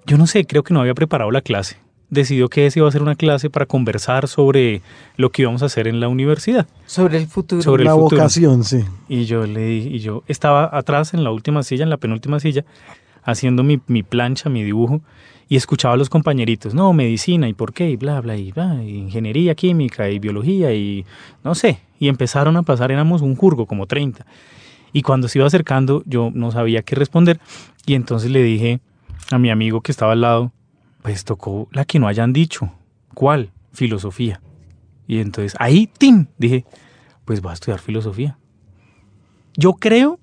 yo no sé, creo que no había preparado la clase. Decidió que esa iba a ser una clase para conversar sobre lo que íbamos a hacer en la universidad. Sobre el futuro. Sobre el la futuro. vocación, sí. Y yo le y yo estaba atrás en la última silla, en la penúltima silla, haciendo mi, mi plancha, mi dibujo, y escuchaba a los compañeritos, no, medicina, y por qué, y bla, bla, y bla, y ingeniería química, y biología, y no sé. Y empezaron a pasar, éramos un jurgo, como 30. Y cuando se iba acercando, yo no sabía qué responder, y entonces le dije a mi amigo que estaba al lado, pues tocó la que no hayan dicho. ¿Cuál? Filosofía. Y entonces ahí, ¡tim! Dije, pues voy a estudiar filosofía. Yo creo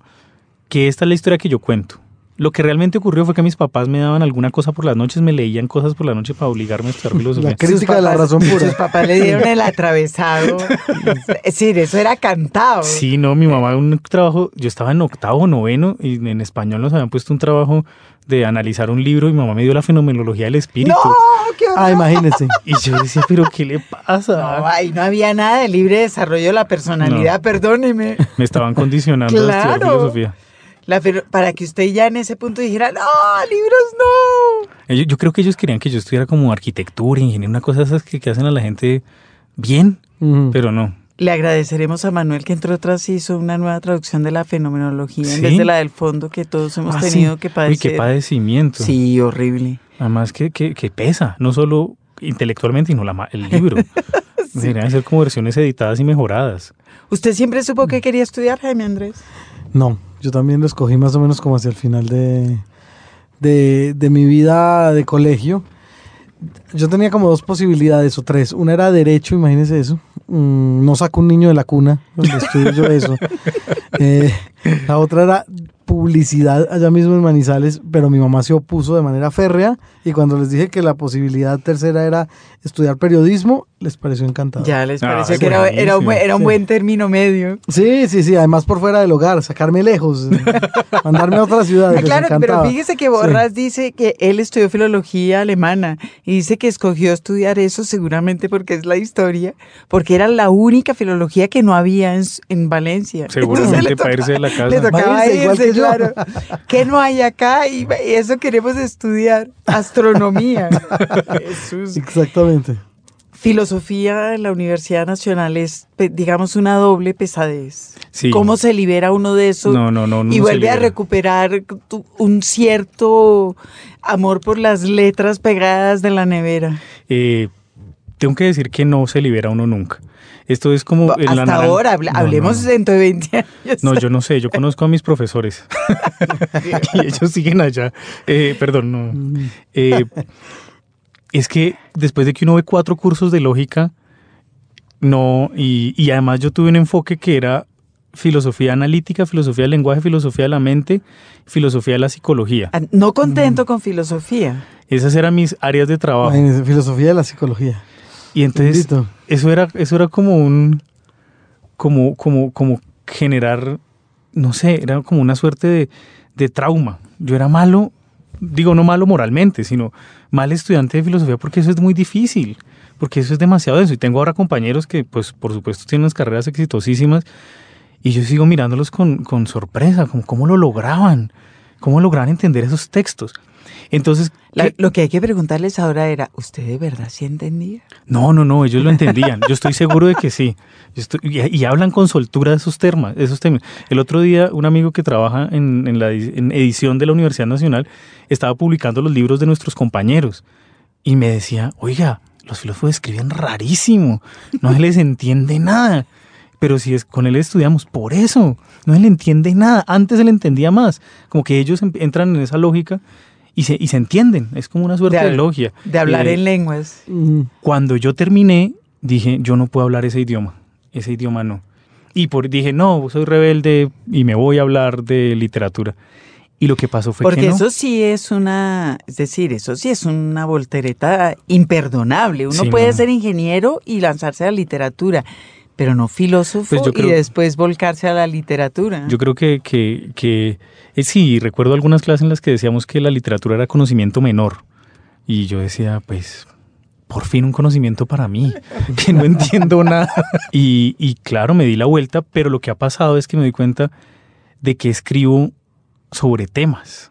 que esta es la historia que yo cuento. Lo que realmente ocurrió fue que mis papás me daban alguna cosa por las noches, me leían cosas por la noche para obligarme a estudiar filosofía. La crítica de la razón Sus pura. papás le dieron el atravesado. Es decir, eso era cantado. Sí, no, mi mamá un trabajo, yo estaba en octavo, noveno, y en español nos habían puesto un trabajo de analizar un libro y mi mamá me dio la fenomenología del espíritu. No, qué horror. Ah, imagínense. Y yo decía, pero ¿qué le pasa? No, ahí no había nada de libre desarrollo de la personalidad, perdóneme. Me estaban condicionando a estudiar Claro. filosofía. La para que usted ya en ese punto dijera, no, libros no. Ellos- Yo creo que ellos querían que yo estudiara como arquitectura, ingeniería, una cosa esas que, que hacen a la gente bien, pero no. Le agradeceremos a Manuel que entre otras hizo una nueva traducción de la fenomenología en ¿Sí? vez de la del fondo que todos hemos Ah, tenido sí. que Uy, padecer. qué padecimiento. Sí, horrible. Además que, que, que pesa, no solo intelectualmente, sino la, el libro. Deberían ser como versiones editadas y mejoradas. ¿Usted siempre supo que quería estudiar, Jaime Andrés? No, yo también lo escogí más o menos como hacia el final de, de, de mi vida de colegio. Yo tenía como dos posibilidades o tres. Una era derecho, imagínense eso. Mm, no saco un niño de la cuna, donde estudio yo eso. Eh, la otra era publicidad allá mismo en Manizales, pero mi mamá se opuso de manera férrea y cuando les dije que la posibilidad tercera era estudiar periodismo, les pareció encantado. Ya les Ah, pareció que era, era un, buen- era un Sí. buen término medio. Sí, sí, sí, además por fuera del hogar, sacarme lejos, mandarme a otra ciudad. Ah, claro, pero fíjese que Borras dice que él estudió filología alemana y dice que escogió estudiar eso seguramente porque es la historia, porque era la única filología que no había en, Valencia. Seguramente para irse de la casa. Le tocaba Váyase, igual irse, que yo. claro. ¿Qué no hay acá? Y y eso queremos estudiar. Astronomía. Jesús. Exactamente. Filosofía en la Universidad Nacional es, digamos, una doble pesadez. Sí. ¿Cómo se libera uno de eso? No, no, no. no y vuelve a recuperar un cierto amor por las letras pegadas de la nevera. Eh, tengo que decir que no se libera uno nunca. Esto es como... en la Hasta ahora, hablemos dentro de 20 años. No, yo no sé, yo conozco a mis profesores y ellos siguen allá. Eh, perdón, no. Eh, es que después de que uno ve cuatro cursos de lógica, no, y, y además yo tuve un enfoque que era filosofía analítica, filosofía del lenguaje, filosofía de la mente, filosofía de la psicología. Ah, No contento con filosofía. Esas eran mis áreas de trabajo. Imagínense, filosofía de la psicología. Y entonces Bendito. eso era, eso era como un, como, como, como generar, no sé, era como una suerte de, de trauma. Yo era malo, digo no malo moralmente, sino mal estudiante de filosofía porque eso es muy difícil, porque eso es demasiado denso. Y tengo ahora compañeros que, pues, por supuesto, tienen unas carreras exitosísimas y yo sigo mirándolos con, con sorpresa, como cómo lo lograban, cómo lograban entender esos textos. Entonces, La- ¿qué- lo que hay que preguntarles ahora era, ¿usted de verdad sí entendía? no, no, no, ellos lo entendían. Yo estoy seguro de que sí. Yo estoy- y, y hablan con soltura de esos temas, esos temas. El otro día, un amigo que trabaja en, en la en edición de la Universidad Nacional estaba publicando los libros de nuestros compañeros y me decía, oiga, los filósofos escriben rarísimo, no se les entiende nada. Pero si es, con él estudiamos, por eso, no se le entiende nada. Antes se le entendía más. Como que ellos em- entran en esa lógica y se, y se entienden. Es como una suerte de, hab- logia. De hablar Eh, en lenguas. Cuando yo terminé, dije, yo no puedo hablar ese idioma, ese idioma no. Y por, dije, no, soy rebelde y me voy a hablar de literatura. Y lo que pasó fue Porque que no. eso sí es una, es decir, eso sí es una voltereta imperdonable. Uno Sí, puede no. ser ingeniero y lanzarse a la literatura, pero no filósofo Pues yo creo- y después volcarse a la literatura. Yo creo que, que, que eh, sí, recuerdo algunas clases en las que decíamos que la literatura era conocimiento menor. Y yo decía, pues, por fin un conocimiento para mí, que no entiendo nada. Y, y claro, me di la vuelta, pero lo que ha pasado es que me doy cuenta de que escribo sobre temas.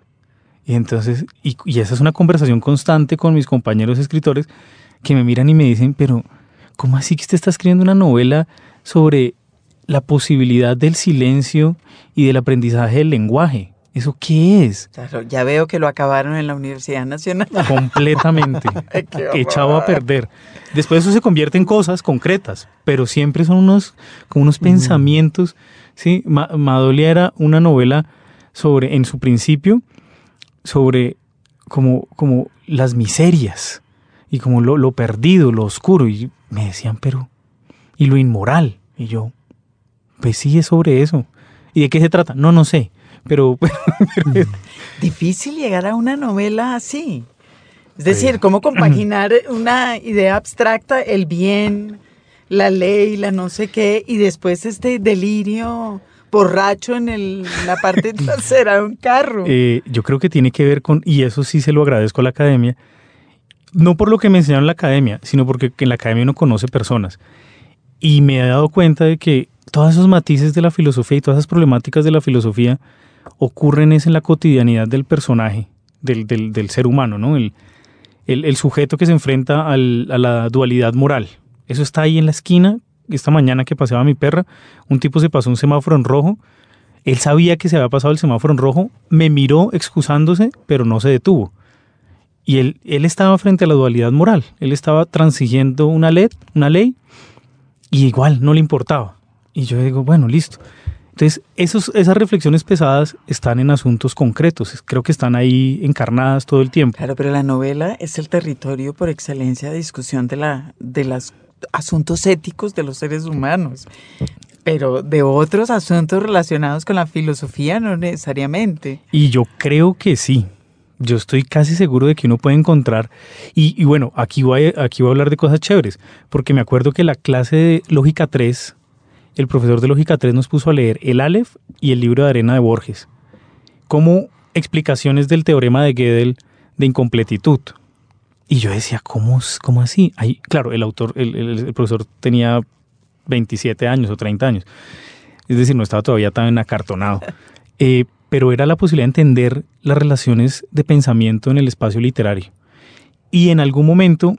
Y entonces, y, y esa es una conversación constante con mis compañeros escritores que me miran y me dicen, pero ¿cómo así que usted está escribiendo una novela sobre la posibilidad del silencio y del aprendizaje del lenguaje? ¿Eso qué es? Claro, ya veo que lo acabaron en la Universidad Nacional. Completamente echado a perder. Después eso se convierte en cosas concretas, pero siempre son unos, como unos pensamientos. Sí, Ma- Madolia era una novela sobre, en su principio, sobre como, como las miserias y como lo, lo perdido, lo oscuro. Y me decían, pero, y lo inmoral. Y yo, pues sí, es sobre eso. ¿Y de qué se trata? No, no sé. Pero, pero Difícil llegar a una novela así. Es decir, cómo compaginar una idea abstracta, el bien, la ley, la no sé qué, y después este delirio borracho en el- la parte trasera de un carro. Eh, yo creo que tiene que ver con, y eso sí se lo agradezco a la academia, no por lo que me enseñaron en la academia, sino porque en la academia uno conoce personas. Y me he dado cuenta de que todos esos matices de la filosofía y todas esas problemáticas de la filosofía ocurren es en la cotidianidad del personaje, del, ser humano, ¿no? El, sujeto que se enfrenta a la dualidad moral. Eso está ahí en la esquina. Esta mañana que paseaba mi perra, un tipo se pasó un semáforo en rojo. Él sabía que se había pasado el semáforo en rojo, me miró excusándose, pero no se detuvo. Y él, él estaba frente a la dualidad moral. Él estaba transigiendo una ley, una ley y igual no le importaba. Y yo digo, bueno, listo. Entonces, esos, esas reflexiones pesadas están en asuntos concretos. Creo que están ahí encarnadas todo el tiempo. Claro, pero la novela es el territorio por excelencia de discusión de, la, de los asuntos éticos de los seres humanos. Pero de otros asuntos relacionados con la filosofía no necesariamente. Y yo creo que sí. Yo estoy casi seguro de que uno puede encontrar. Y, y bueno, aquí voy, a, aquí voy a hablar de cosas chéveres. Porque me acuerdo que la clase de Lógica 3, el profesor de Lógica 3 nos puso a leer el Aleph y el libro de arena de Borges. Como explicaciones del teorema de Gödel de incompletitud. Y yo decía, ¿cómo, cómo así? Ahí, claro, el autor, el, el- el profesor tenía 27 años o 30 años. Es decir, no estaba todavía tan acartonado. Eh, pero era la posibilidad de entender las relaciones de pensamiento en el espacio literario. Y en algún momento,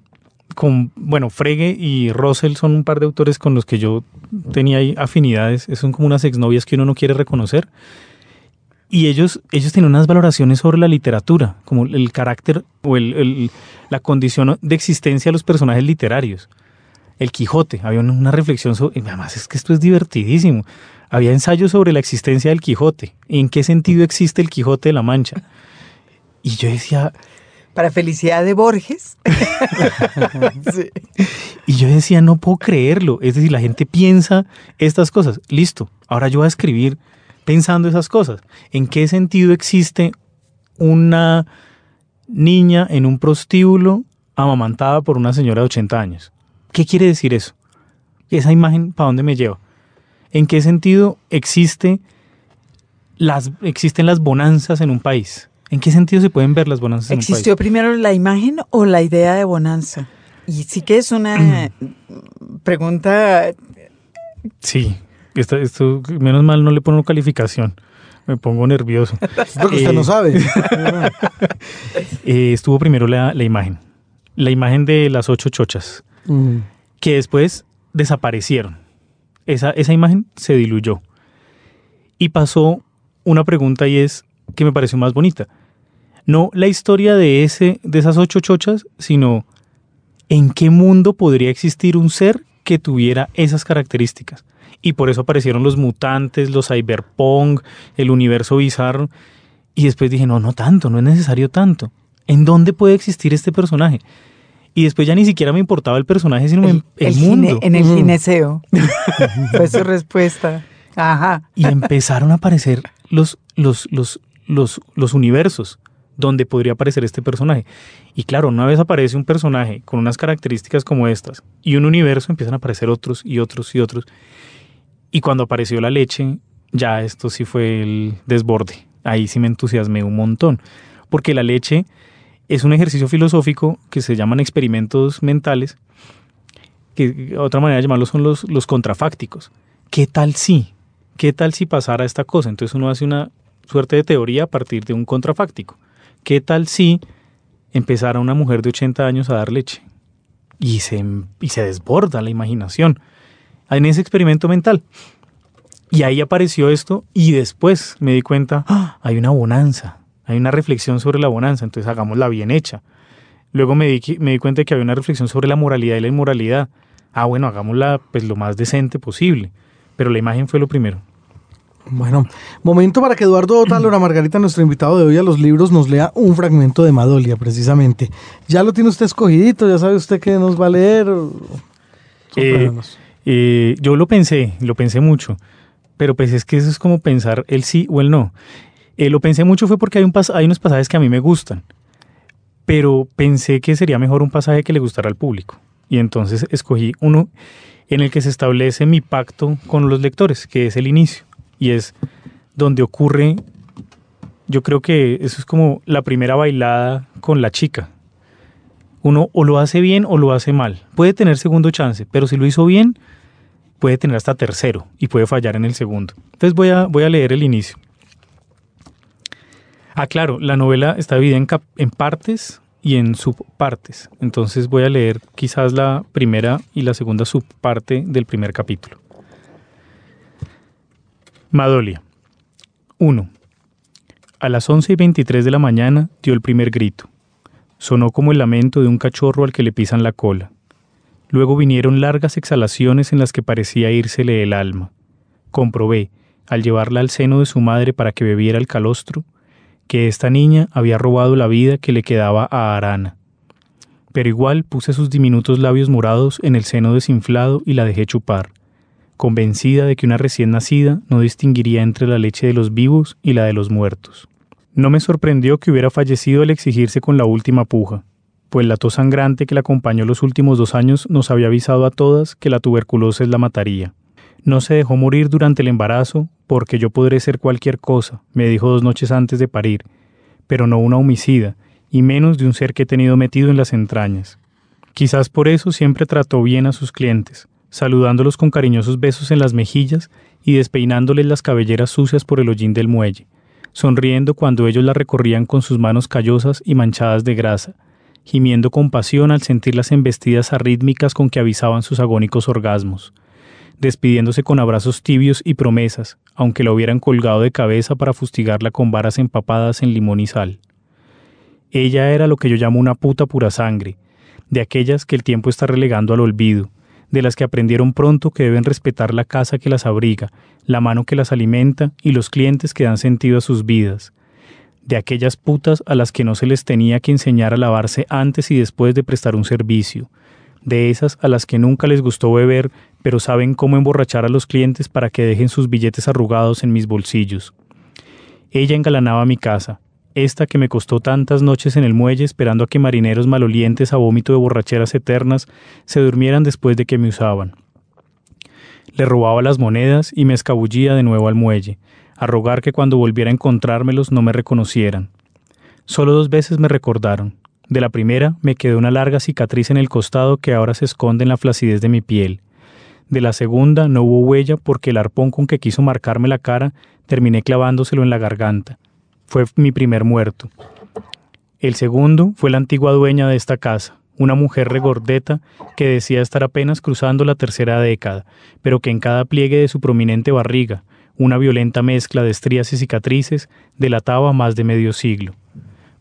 con, bueno, Frege y Russell son un par de autores con los que yo tenía afinidades, son como unas exnovias que uno no quiere reconocer. Y ellos, ellos tenían unas valoraciones sobre la literatura, como el carácter o la condición de existencia de los personajes literarios. El Quijote, había una reflexión sobre, y además es que esto es divertidísimo. Había ensayos sobre la existencia del Quijote, en qué sentido existe el Quijote de la Mancha. Y yo decía, Para felicidad de Borges. Sí. y yo decía, no puedo creerlo. Es decir, la gente piensa estas cosas. Listo, ahora yo voy a escribir pensando esas cosas. ¿En qué sentido existe una niña en un prostíbulo amamantada por una señora de 80 años? ¿Qué quiere decir eso? Esa imagen, ¿para dónde me lleva? ¿En qué sentido existe las, existen las bonanzas en un país? ¿En qué sentido se pueden ver las bonanzas en un país? ¿Existió primero la imagen o la idea de bonanza? Y sí que es una pregunta... Sí, esto, esto, menos mal no le pongo calificación. Me pongo nervioso. Porque usted Eh, no sabe. eh, estuvo primero la, la imagen. La imagen de las ocho chochas. Mm. que después desaparecieron. Esa, esa imagen se diluyó. Y pasó una pregunta y es que me pareció más bonita. No la historia de, ese, de esas ocho chochas, sino en qué mundo podría existir un ser que tuviera esas características. Y por eso aparecieron los mutantes, los cyberpunk, el universo bizarro. Y después dije, no, no tanto, no es necesario tanto. ¿En dónde puede existir este personaje? Y después ya ni siquiera me importaba el personaje, sino el, mundo. en el gineceo. Fue su respuesta. Ajá. Y empezaron a aparecer los, los, los, los, los universos donde podría aparecer este personaje. Y claro, una vez aparece un personaje con unas características como estas y un universo empiezan a aparecer otros y otros y otros. Y cuando apareció la leche, ya esto sí fue el desborde. Ahí sí me entusiasmé un montón. Porque la leche es un ejercicio filosófico que se llaman experimentos mentales, que otra manera de llamarlos son los, los contrafácticos. ¿Qué tal si? ¿Qué tal si pasara esta cosa? Entonces uno hace una suerte de teoría a partir de un contrafáctico. ¿Qué tal si empezara una mujer de 80 años a dar leche? Y se, y se desborda la imaginación en ese experimento mental. Y ahí apareció esto y después me di cuenta, ¡ah! hay una bonanza, hay una reflexión sobre la bonanza, entonces hagámosla bien hecha. Luego me di, que- me di cuenta de que había una reflexión sobre la moralidad y la inmoralidad. Ah, bueno, hagámosla pues lo más decente posible. Pero la imagen fue lo primero. Bueno, momento para que Eduardo Otálora Margarita, nuestro invitado de hoy a los libros, nos lea un fragmento de Madolia, precisamente. Ya lo tiene usted escogidito, ya sabe usted qué nos va a leer. Eh. Eh, yo lo pensé, lo pensé mucho, pero pues es que eso es como pensar el sí o el no. Eh, lo pensé mucho fue porque hay, un hay unos pasajes que a mí me gustan, pero pensé que sería mejor un pasaje que le gustara al público. Y entonces escogí uno en el que se establece mi pacto con los lectores, que es el inicio, y es donde ocurre, yo creo que eso es como la primera bailada con la chica, uno o lo hace bien o lo hace mal. Puede tener segundo chance, pero si lo hizo bien, puede tener hasta tercero y puede fallar en el segundo. Entonces voy a leer el inicio. Ah, claro, la novela está dividida en, partes y en subpartes. Entonces voy a leer quizás la primera y la segunda subparte del primer capítulo. Madolia. 1. A las 11 y 23 de la mañana dio el primer grito. Sonó como el lamento de un cachorro al que le pisan la cola. Luego vinieron largas exhalaciones en las que parecía írsele el alma. Comprobé, al llevarla al seno de su madre para que bebiera el calostro, que esta niña había robado la vida que le quedaba a Arana. Pero igual puse sus diminutos labios morados en el seno desinflado y la dejé chupar, convencida de que una recién nacida no distinguiría entre la leche de los vivos y la de los muertos. No me sorprendió que hubiera fallecido al exigirse con la última puja, pues la tos sangrante que la acompañó los últimos dos años nos había avisado a todas que la tuberculosis la mataría. No se dejó morir durante el embarazo, porque yo podré ser cualquier cosa, me dijo dos noches antes de parir, pero no una homicida, y menos de un ser que he tenido metido en las entrañas. Quizás por eso siempre trató bien a sus clientes, saludándolos con cariñosos besos en las mejillas y despeinándoles las cabelleras sucias por el hollín del muelle, sonriendo cuando ellos la recorrían con sus manos callosas y manchadas de grasa, gimiendo con pasión al sentir las embestidas arrítmicas con que avisaban sus agónicos orgasmos, despidiéndose con abrazos tibios y promesas, aunque la hubieran colgado de cabeza para fustigarla con varas empapadas en limón y sal. Ella era lo que yo llamo una puta pura sangre, de aquellas que el tiempo está relegando al olvido, de las que aprendieron pronto que deben respetar la casa que las abriga, la mano que las alimenta y los clientes que dan sentido a sus vidas, de aquellas putas a las que no se les tenía que enseñar a lavarse antes y después de prestar un servicio, de esas a las que nunca les gustó beber, pero saben cómo emborrachar a los clientes para que dejen sus billetes arrugados en mis bolsillos. Ella engalanaba mi casa, esta que me costó tantas noches en el muelle esperando a que marineros malolientes a vómito de borracheras eternas se durmieran después de que me usaban. Le robaba las monedas y me escabullía de nuevo al muelle, a rogar que cuando volviera a encontrármelos no me reconocieran. Solo dos veces me recordaron. De la primera me quedó una larga cicatriz en el costado que ahora se esconde en la flacidez de mi piel. De la segunda no hubo huella porque el arpón con que quiso marcarme la cara terminé clavándoselo en la garganta. Fue mi primer muerto. El segundo fue la antigua dueña de esta casa, una mujer regordeta que decía estar apenas cruzando la tercera década, pero que en cada pliegue de su prominente barriga, una violenta mezcla de estrías y cicatrices, delataba más de medio siglo.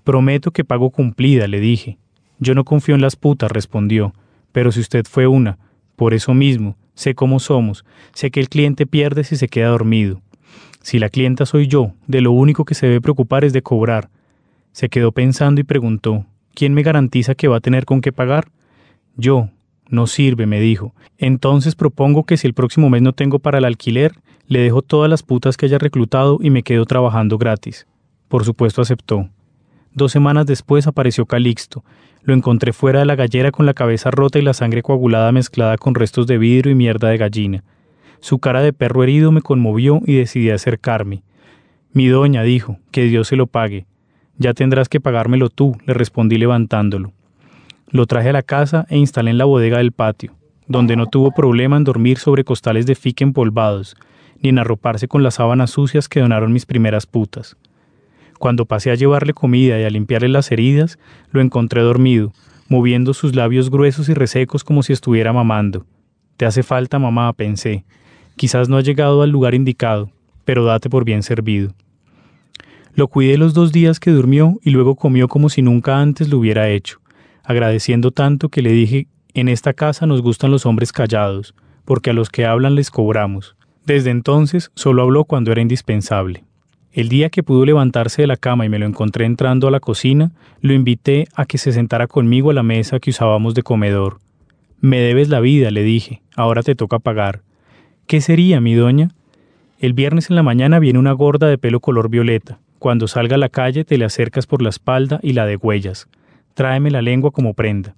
Prometo que pago cumplida, le dije. Yo no confío en las putas, respondió, pero si usted fue una, por eso mismo, sé cómo somos, sé que el cliente pierde si se queda dormido. Si la clienta soy yo, de lo único que se debe preocupar es de cobrar. Se quedó pensando y preguntó, ¿quién me garantiza que va a tener con qué pagar? Yo. No sirve, me dijo. Entonces propongo que si el próximo mes no tengo para el alquiler, le dejo todas las putas que haya reclutado y me quedo trabajando gratis. Por supuesto aceptó. Dos semanas después apareció Calixto. Lo encontré fuera de la gallera con la cabeza rota y la sangre coagulada mezclada con restos de vidrio y mierda de gallina. Su cara de perro herido me conmovió y decidí acercarme. Mi doña dijo, que Dios se lo pague. Ya tendrás que pagármelo tú, le respondí levantándolo. Lo traje a la casa e instalé en la bodega del patio, donde no tuvo problema en dormir sobre costales de fique empolvados, ni en arroparse con las sábanas sucias que donaron mis primeras putas. Cuando pasé a llevarle comida y a limpiarle las heridas, lo encontré dormido, moviendo sus labios gruesos y resecos como si estuviera mamando. Te hace falta, mamá, pensé. Quizás no ha llegado al lugar indicado, pero date por bien servido. Lo cuidé los dos días que durmió y luego comió como si nunca antes lo hubiera hecho, agradeciendo tanto que le dije, en esta casa nos gustan los hombres callados, porque a los que hablan les cobramos. Desde entonces solo habló cuando era indispensable. El día que pudo levantarse de la cama y me lo encontré entrando a la cocina, lo invité a que se sentara conmigo a la mesa que usábamos de comedor. Me debes la vida, le dije, ahora te toca pagar. ¿Qué sería, mi doña? El viernes en la mañana viene una gorda de pelo color violeta. Cuando salga a la calle te le acercas por la espalda y la degüellas. Tráeme la lengua como prenda.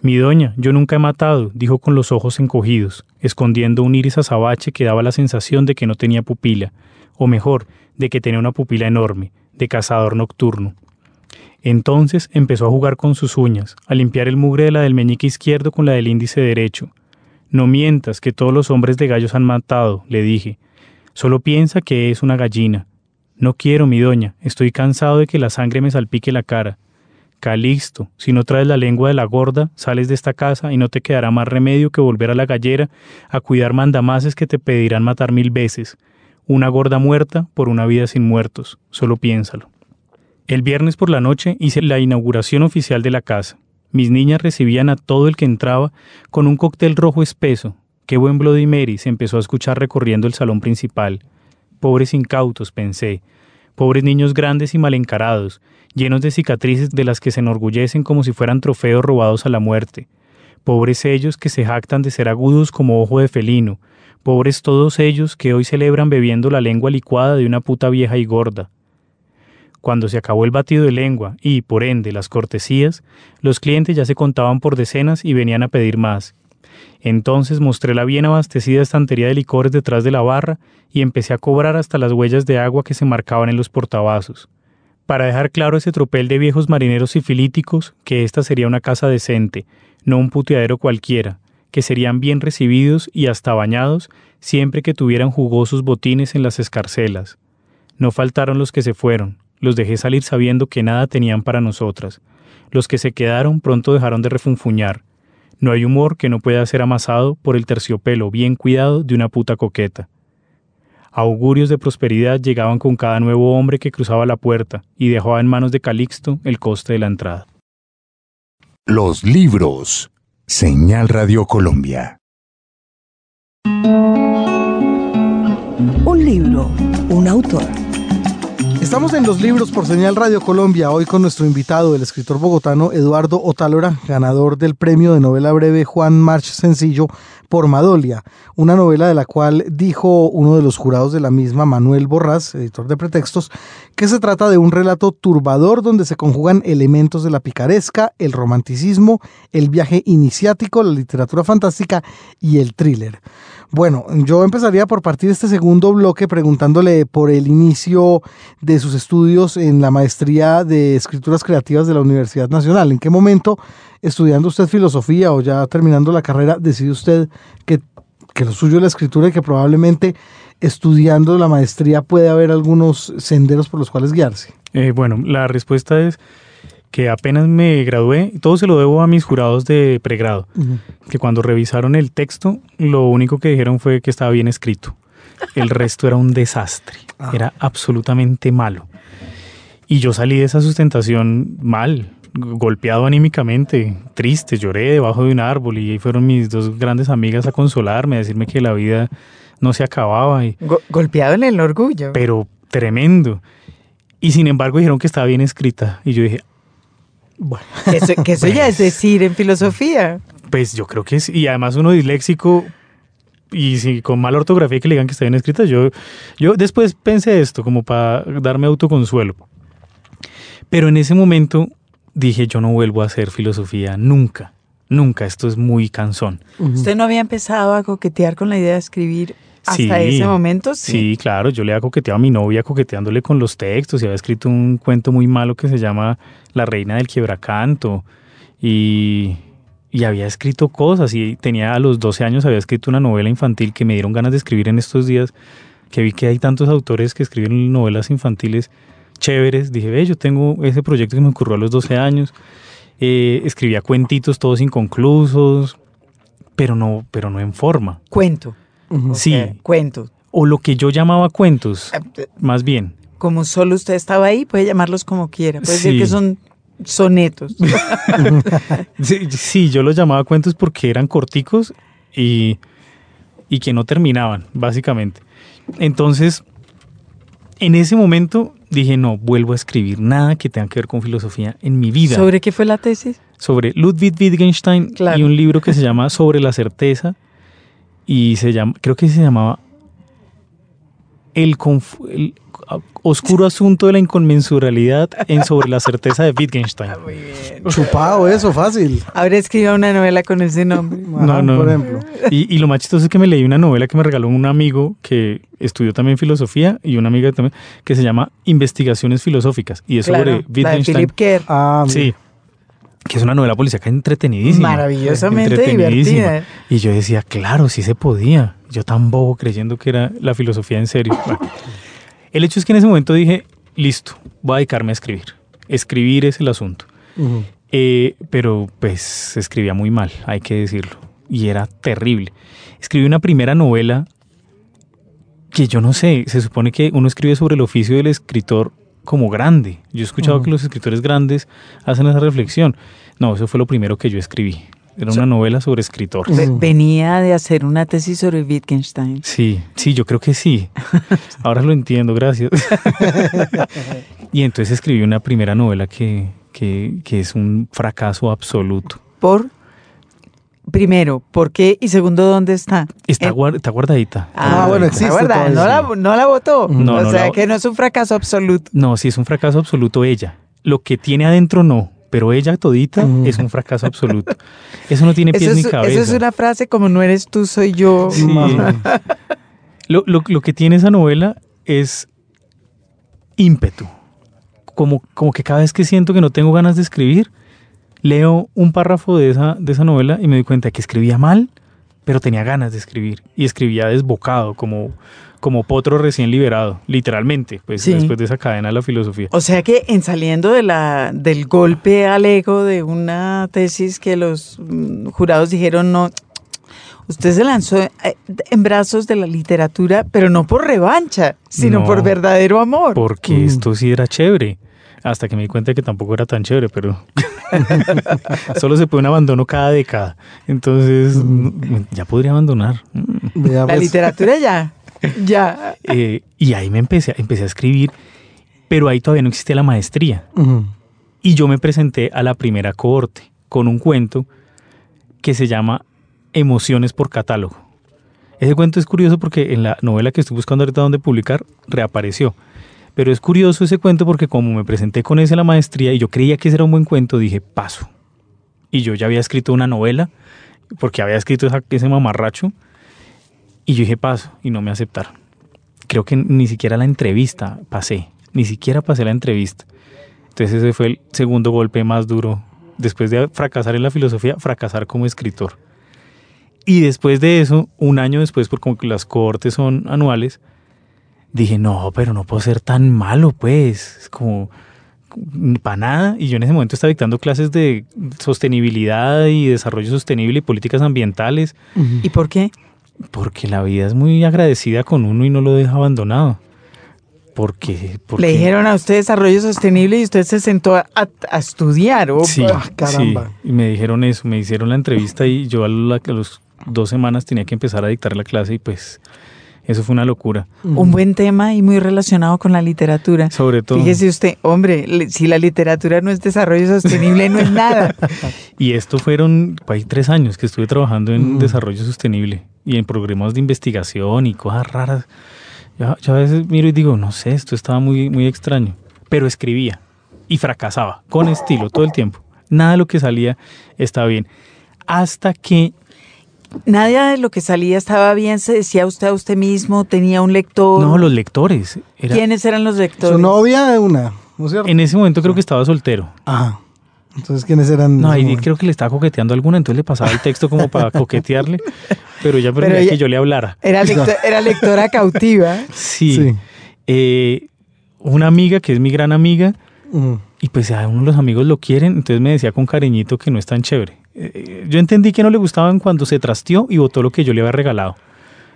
Mi doña, yo nunca he matado, dijo con los ojos encogidos, escondiendo un iris azabache que daba la sensación de que no tenía pupila, o mejor, de que tenía una pupila enorme, de cazador nocturno. Entonces empezó a jugar con sus uñas, a limpiar el mugre de la del meñique izquierdo con la del índice derecho, no mientas que todos los hombres de gallos han matado, le dije. Solo piensa que es una gallina. No quiero, mi doña, estoy cansado de que la sangre me salpique la cara. Calixto, si no traes la lengua de la gorda, sales de esta casa y no te quedará más remedio que volver a la gallera a cuidar mandamases que te pedirán matar mil veces. Una gorda muerta por una vida sin muertos, solo piénsalo. El viernes por la noche hice la inauguración oficial de la casa. Mis niñas recibían a todo el que entraba con un cóctel rojo espeso. Qué buen Bloody Mary se empezó a escuchar recorriendo el salón principal. Pobres incautos, pensé. Pobres niños grandes y mal encarados, llenos de cicatrices de las que se enorgullecen como si fueran trofeos robados a la muerte. Pobres ellos que se jactan de ser agudos como ojo de felino. Pobres todos ellos que hoy celebran bebiendo la lengua licuada de una puta vieja y gorda. Cuando se acabó el batido de lengua y, por ende, las cortesías, los clientes ya se contaban por decenas y venían a pedir más. Entonces mostré la bien abastecida estantería de licores detrás de la barra y empecé a cobrar hasta las huellas de agua que se marcaban en los portavasos. Para dejar claro ese tropel de viejos marineros sifilíticos que esta sería una casa decente, no un puteadero cualquiera, que serían bien recibidos y hasta bañados siempre que tuvieran jugosos botines en las escarcelas. No faltaron los que se fueron, los dejé salir sabiendo que nada tenían para nosotras. Los que se quedaron pronto dejaron de refunfuñar. No hay humor que no pueda ser amasado por el terciopelo bien cuidado de una puta coqueta. Augurios de prosperidad llegaban con cada nuevo hombre que cruzaba la puerta y dejaba en manos de Calixto el coste de la entrada. Los libros. Señal Radio Colombia. Un libro, un autor. Estamos en los libros por Señal Radio Colombia, hoy con nuestro invitado, el escritor bogotano Eduardo Otálora, ganador del premio de novela breve Juan March Sencillo por Madolia, una novela de la cual dijo uno de los jurados de la misma, Manuel Borrás, editor de Pretextos, que se trata de un relato turbador donde se conjugan elementos de la picaresca, el romanticismo, el viaje iniciático, la literatura fantástica y el thriller. Bueno, yo empezaría por partir de este segundo bloque preguntándole por el inicio de sus estudios en la maestría de escrituras creativas de la Universidad Nacional. ¿En qué momento, estudiando usted filosofía o ya terminando la carrera, decide usted que, que lo suyo es la escritura y que probablemente estudiando la maestría puede haber algunos senderos por los cuales guiarse? Eh, bueno, la respuesta es que apenas me gradué, todo se lo debo a mis jurados de pregrado, que cuando revisaron el texto, lo único que dijeron fue que estaba bien escrito. El resto era un desastre, Ah. era absolutamente malo. Y yo salí de esa sustentación mal, golpeado anímicamente, triste, lloré debajo de un árbol y ahí fueron mis dos grandes amigas a consolarme, a decirme que la vida no se acababa, y, Go- golpeado en el orgullo. pero tremendo. Y sin embargo dijeron que estaba bien escrita y yo dije, Bueno, eso, que eso ya es decir en filosofía. Pues yo creo que sí. Y además uno disléxico y si con mala ortografía que le digan que está bien escrita, yo, yo después pensé esto como para darme autoconsuelo. Pero en ese momento dije, yo no vuelvo a hacer filosofía nunca, nunca, esto es muy cansón. ¿Usted no había empezado a coquetear con la idea de escribir hasta Sí, ese momento? Sí, claro, yo le había coqueteado a mi novia coqueteándole con los textos y había escrito un cuento muy malo que se llama La Reina del Quiebracanto y, y había escrito cosas y tenía a los 12 años había escrito una novela infantil que me dieron ganas de escribir en estos días, que vi que hay tantos autores que escriben novelas infantiles chéveres, dije, ve, yo tengo ese proyecto que me ocurrió a los 12 años, Eh, escribía cuentitos todos inconclusos, pero no, pero no en forma. Cuento. Sí. sea, cuento. O lo que yo llamaba cuentos, más bien. Como solo usted estaba ahí, puede llamarlos como quiera. Puede decir que son sonetos. Sí, sí, yo los llamaba cuentos porque eran corticos y, y que no terminaban, básicamente. Entonces, en ese momento dije, no, vuelvo a escribir nada que tenga que ver con filosofía en mi vida. ¿Sobre qué fue la tesis? Sobre Ludwig Wittgenstein Claro. y un libro que se llama Sobre la certeza y se llama, creo que se llamaba El, oscuro asunto de la inconmensuralidad en Sobre la certeza de Wittgenstein. Muy bien. chupado eso, fácil. Ahora escribió una novela con ese nombre. No, Ajá, no. Por ejemplo. Y, y lo más chistoso es que me leí una novela que me regaló un amigo que estudió también filosofía y una amiga también que se llama Investigaciones Filosóficas y es Claro, sobre la de Wittgenstein. Philip Kerr. Ah, Sí, que es una novela policíaca entretenidísima. Maravillosamente Entretenidísima. divertida. Y yo decía, claro, sí se podía. Yo tan bobo creyendo que era la filosofía en serio. Bueno, el hecho es que en ese momento dije, listo, voy a dedicarme a escribir. Escribir es el asunto. Eh, pero pues escribía muy mal, hay que decirlo. Y era terrible. Escribí una primera novela que yo no sé, se supone que uno escribe sobre el oficio del escritor como grande. Yo he escuchado que los escritores grandes hacen esa reflexión. No, eso fue lo primero que yo escribí. Era una novela sobre escritores. Venía de hacer una tesis sobre Wittgenstein. Sí, sí, yo creo que sí. Ahora lo entiendo, gracias. y entonces escribí una primera novela que, que, que es un fracaso absoluto. Por, primero, ¿por qué? Y segundo, ¿dónde está? Está, Eh, guar- está guardadita. Ah, bueno, está existe guardada, No la, no la votó. No, o no sea, la- que no es un fracaso absoluto. No, sí es un fracaso absoluto ella. Lo que tiene adentro no, pero ella todita Mm. es un fracaso absoluto. Eso no tiene pies Eso ni cabeza. eso es una frase como no eres tú, soy yo. Sí. Menos. Lo, lo- lo que tiene esa novela es ímpetu. Como, como que cada vez que siento que no tengo ganas de escribir, leo un párrafo de esa, de esa novela y me doy cuenta que escribía mal, pero tenía ganas de escribir. Y escribía desbocado, como, como potro recién liberado, literalmente, pues Sí. después de esa cadena de la filosofía. O sea que en saliendo de la, del golpe al ego de una tesis que los mm, jurados dijeron no, usted se lanzó eh, en brazos de la literatura, pero no por revancha, sino No. por verdadero amor. Porque Mm. esto sí era chévere. Hasta que me di cuenta que tampoco era tan chévere, pero solo se puede un abandono cada década. Entonces, mm, ya podría abandonar. Mm. La pues, literatura ya, ya. Eh, y ahí me empecé, a- empecé a escribir pero ahí todavía no existía la maestría. Y yo me presenté a la primera cohorte con un cuento que se llama Emociones por catálogo. Ese cuento es curioso porque en la novela que estoy buscando ahorita donde publicar reapareció. Pero es curioso ese cuento porque como me presenté con ese la maestría y yo creía que ese era un buen cuento, dije, paso. Y yo ya había escrito una novela, porque había escrito esa- ese mamarracho, y yo dije, paso, y no me aceptaron. Creo que ni siquiera la entrevista pasé, ni siquiera pasé la entrevista. Entonces ese fue el segundo golpe más duro. Después de fracasar en la filosofía, fracasar como escritor. Y después de eso, un año después, porque las cohortes son anuales, dije, no, pero no puedo ser tan malo, pues. Es como, para nada. Y yo en ese momento estaba dictando clases de sostenibilidad y desarrollo sostenible y políticas ambientales, ¿Y por qué? porque la vida es muy agradecida con uno y no lo deja abandonado. Porque, porque Le dijeron a usted desarrollo sostenible y usted se sentó a, a estudiar. ¿o? Sí, Ah, caramba. sí, y me dijeron eso, me hicieron la entrevista y yo a, la- a los dos semanas tenía que empezar a dictar la clase y pues eso fue una locura. Un buen tema y muy relacionado con la literatura. Sobre todo. Fíjese usted, hombre, si la literatura no es desarrollo sostenible, no es nada. Y esto fueron hay tres años que estuve trabajando en desarrollo sostenible y en programas de investigación y cosas raras. Yo, yo a veces miro y digo, no sé, esto estaba muy, muy extraño. Pero escribía y fracasaba con estilo todo el tiempo. Nada de lo que salía estaba bien. Hasta que Nada de lo que salía estaba bien, se decía usted a usted mismo, tenía un lector. no, los lectores. Era, ¿Quiénes eran los lectores? Su novia, una, ¿no es cierto? en ese momento creo que estaba soltero. Ajá. Entonces, ¿quiénes eran? No, ahí momento? creo que le estaba coqueteando a alguna, entonces le pasaba el texto como para coquetearle, pero ella Pero prefería ella- que yo le hablara. Era, lector- era lectora cautiva. Sí. Sí. Eh, una amiga que es mi gran amiga, Ujú. y pues a uno de los amigos lo quieren, entonces me decía con cariñito que no es tan chévere. Eh, yo entendí que no le gustaban cuando se trasteó y votó lo que yo le había regalado.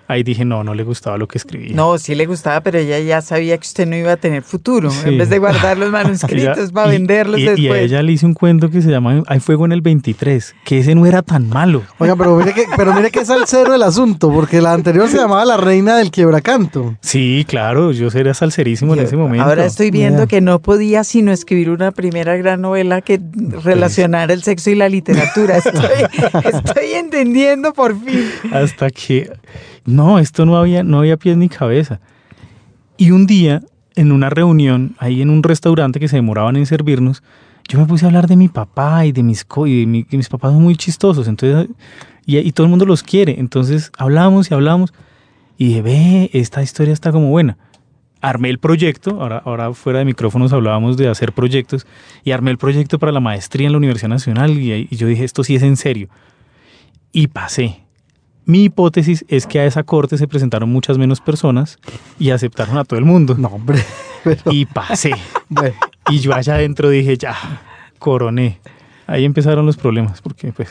Ahí dije, no, no le gustaba lo que escribía. No, sí le gustaba, pero ella ya sabía que usted no iba a tener futuro. Sí. En vez de guardar los manuscritos Ella- para y- venderlos y, después. Y a ella le hice un cuento que se llama Hay fuego en el 23, que ese no era tan malo. Oiga, pero mire que, pero mire que es salsero el asunto, porque la anterior se llamaba La Reina del Quiebracanto. Sí, claro, yo era salserísimo en ese momento. Ahora estoy viendo que no podía sino escribir una primera gran novela que relacionara el sexo y la literatura. Estoy, estoy entendiendo por fin. hasta que no, esto no había, no había pies ni cabeza. Y un día, en una reunión, ahí en un restaurante que se demoraban en servirnos, yo me puse a hablar de mi papá y de mis de mis papás son muy chistosos, entonces y, todo el mundo los quiere, entonces hablamos y hablamos y dije, ve, esta historia está como buena. Armé el proyecto, ahora, ahora fuera de micrófonos hablábamos de hacer proyectos, y armé el proyecto para la maestría en la Universidad Nacional y, y yo dije, esto sí es en serio. Y pasé. Mi hipótesis es que a esa corte se presentaron muchas menos personas y aceptaron a todo el mundo. No, hombre. Pero, Y pasé. bueno. Y yo allá adentro dije, ya, coroné. Ahí empezaron los problemas, porque pues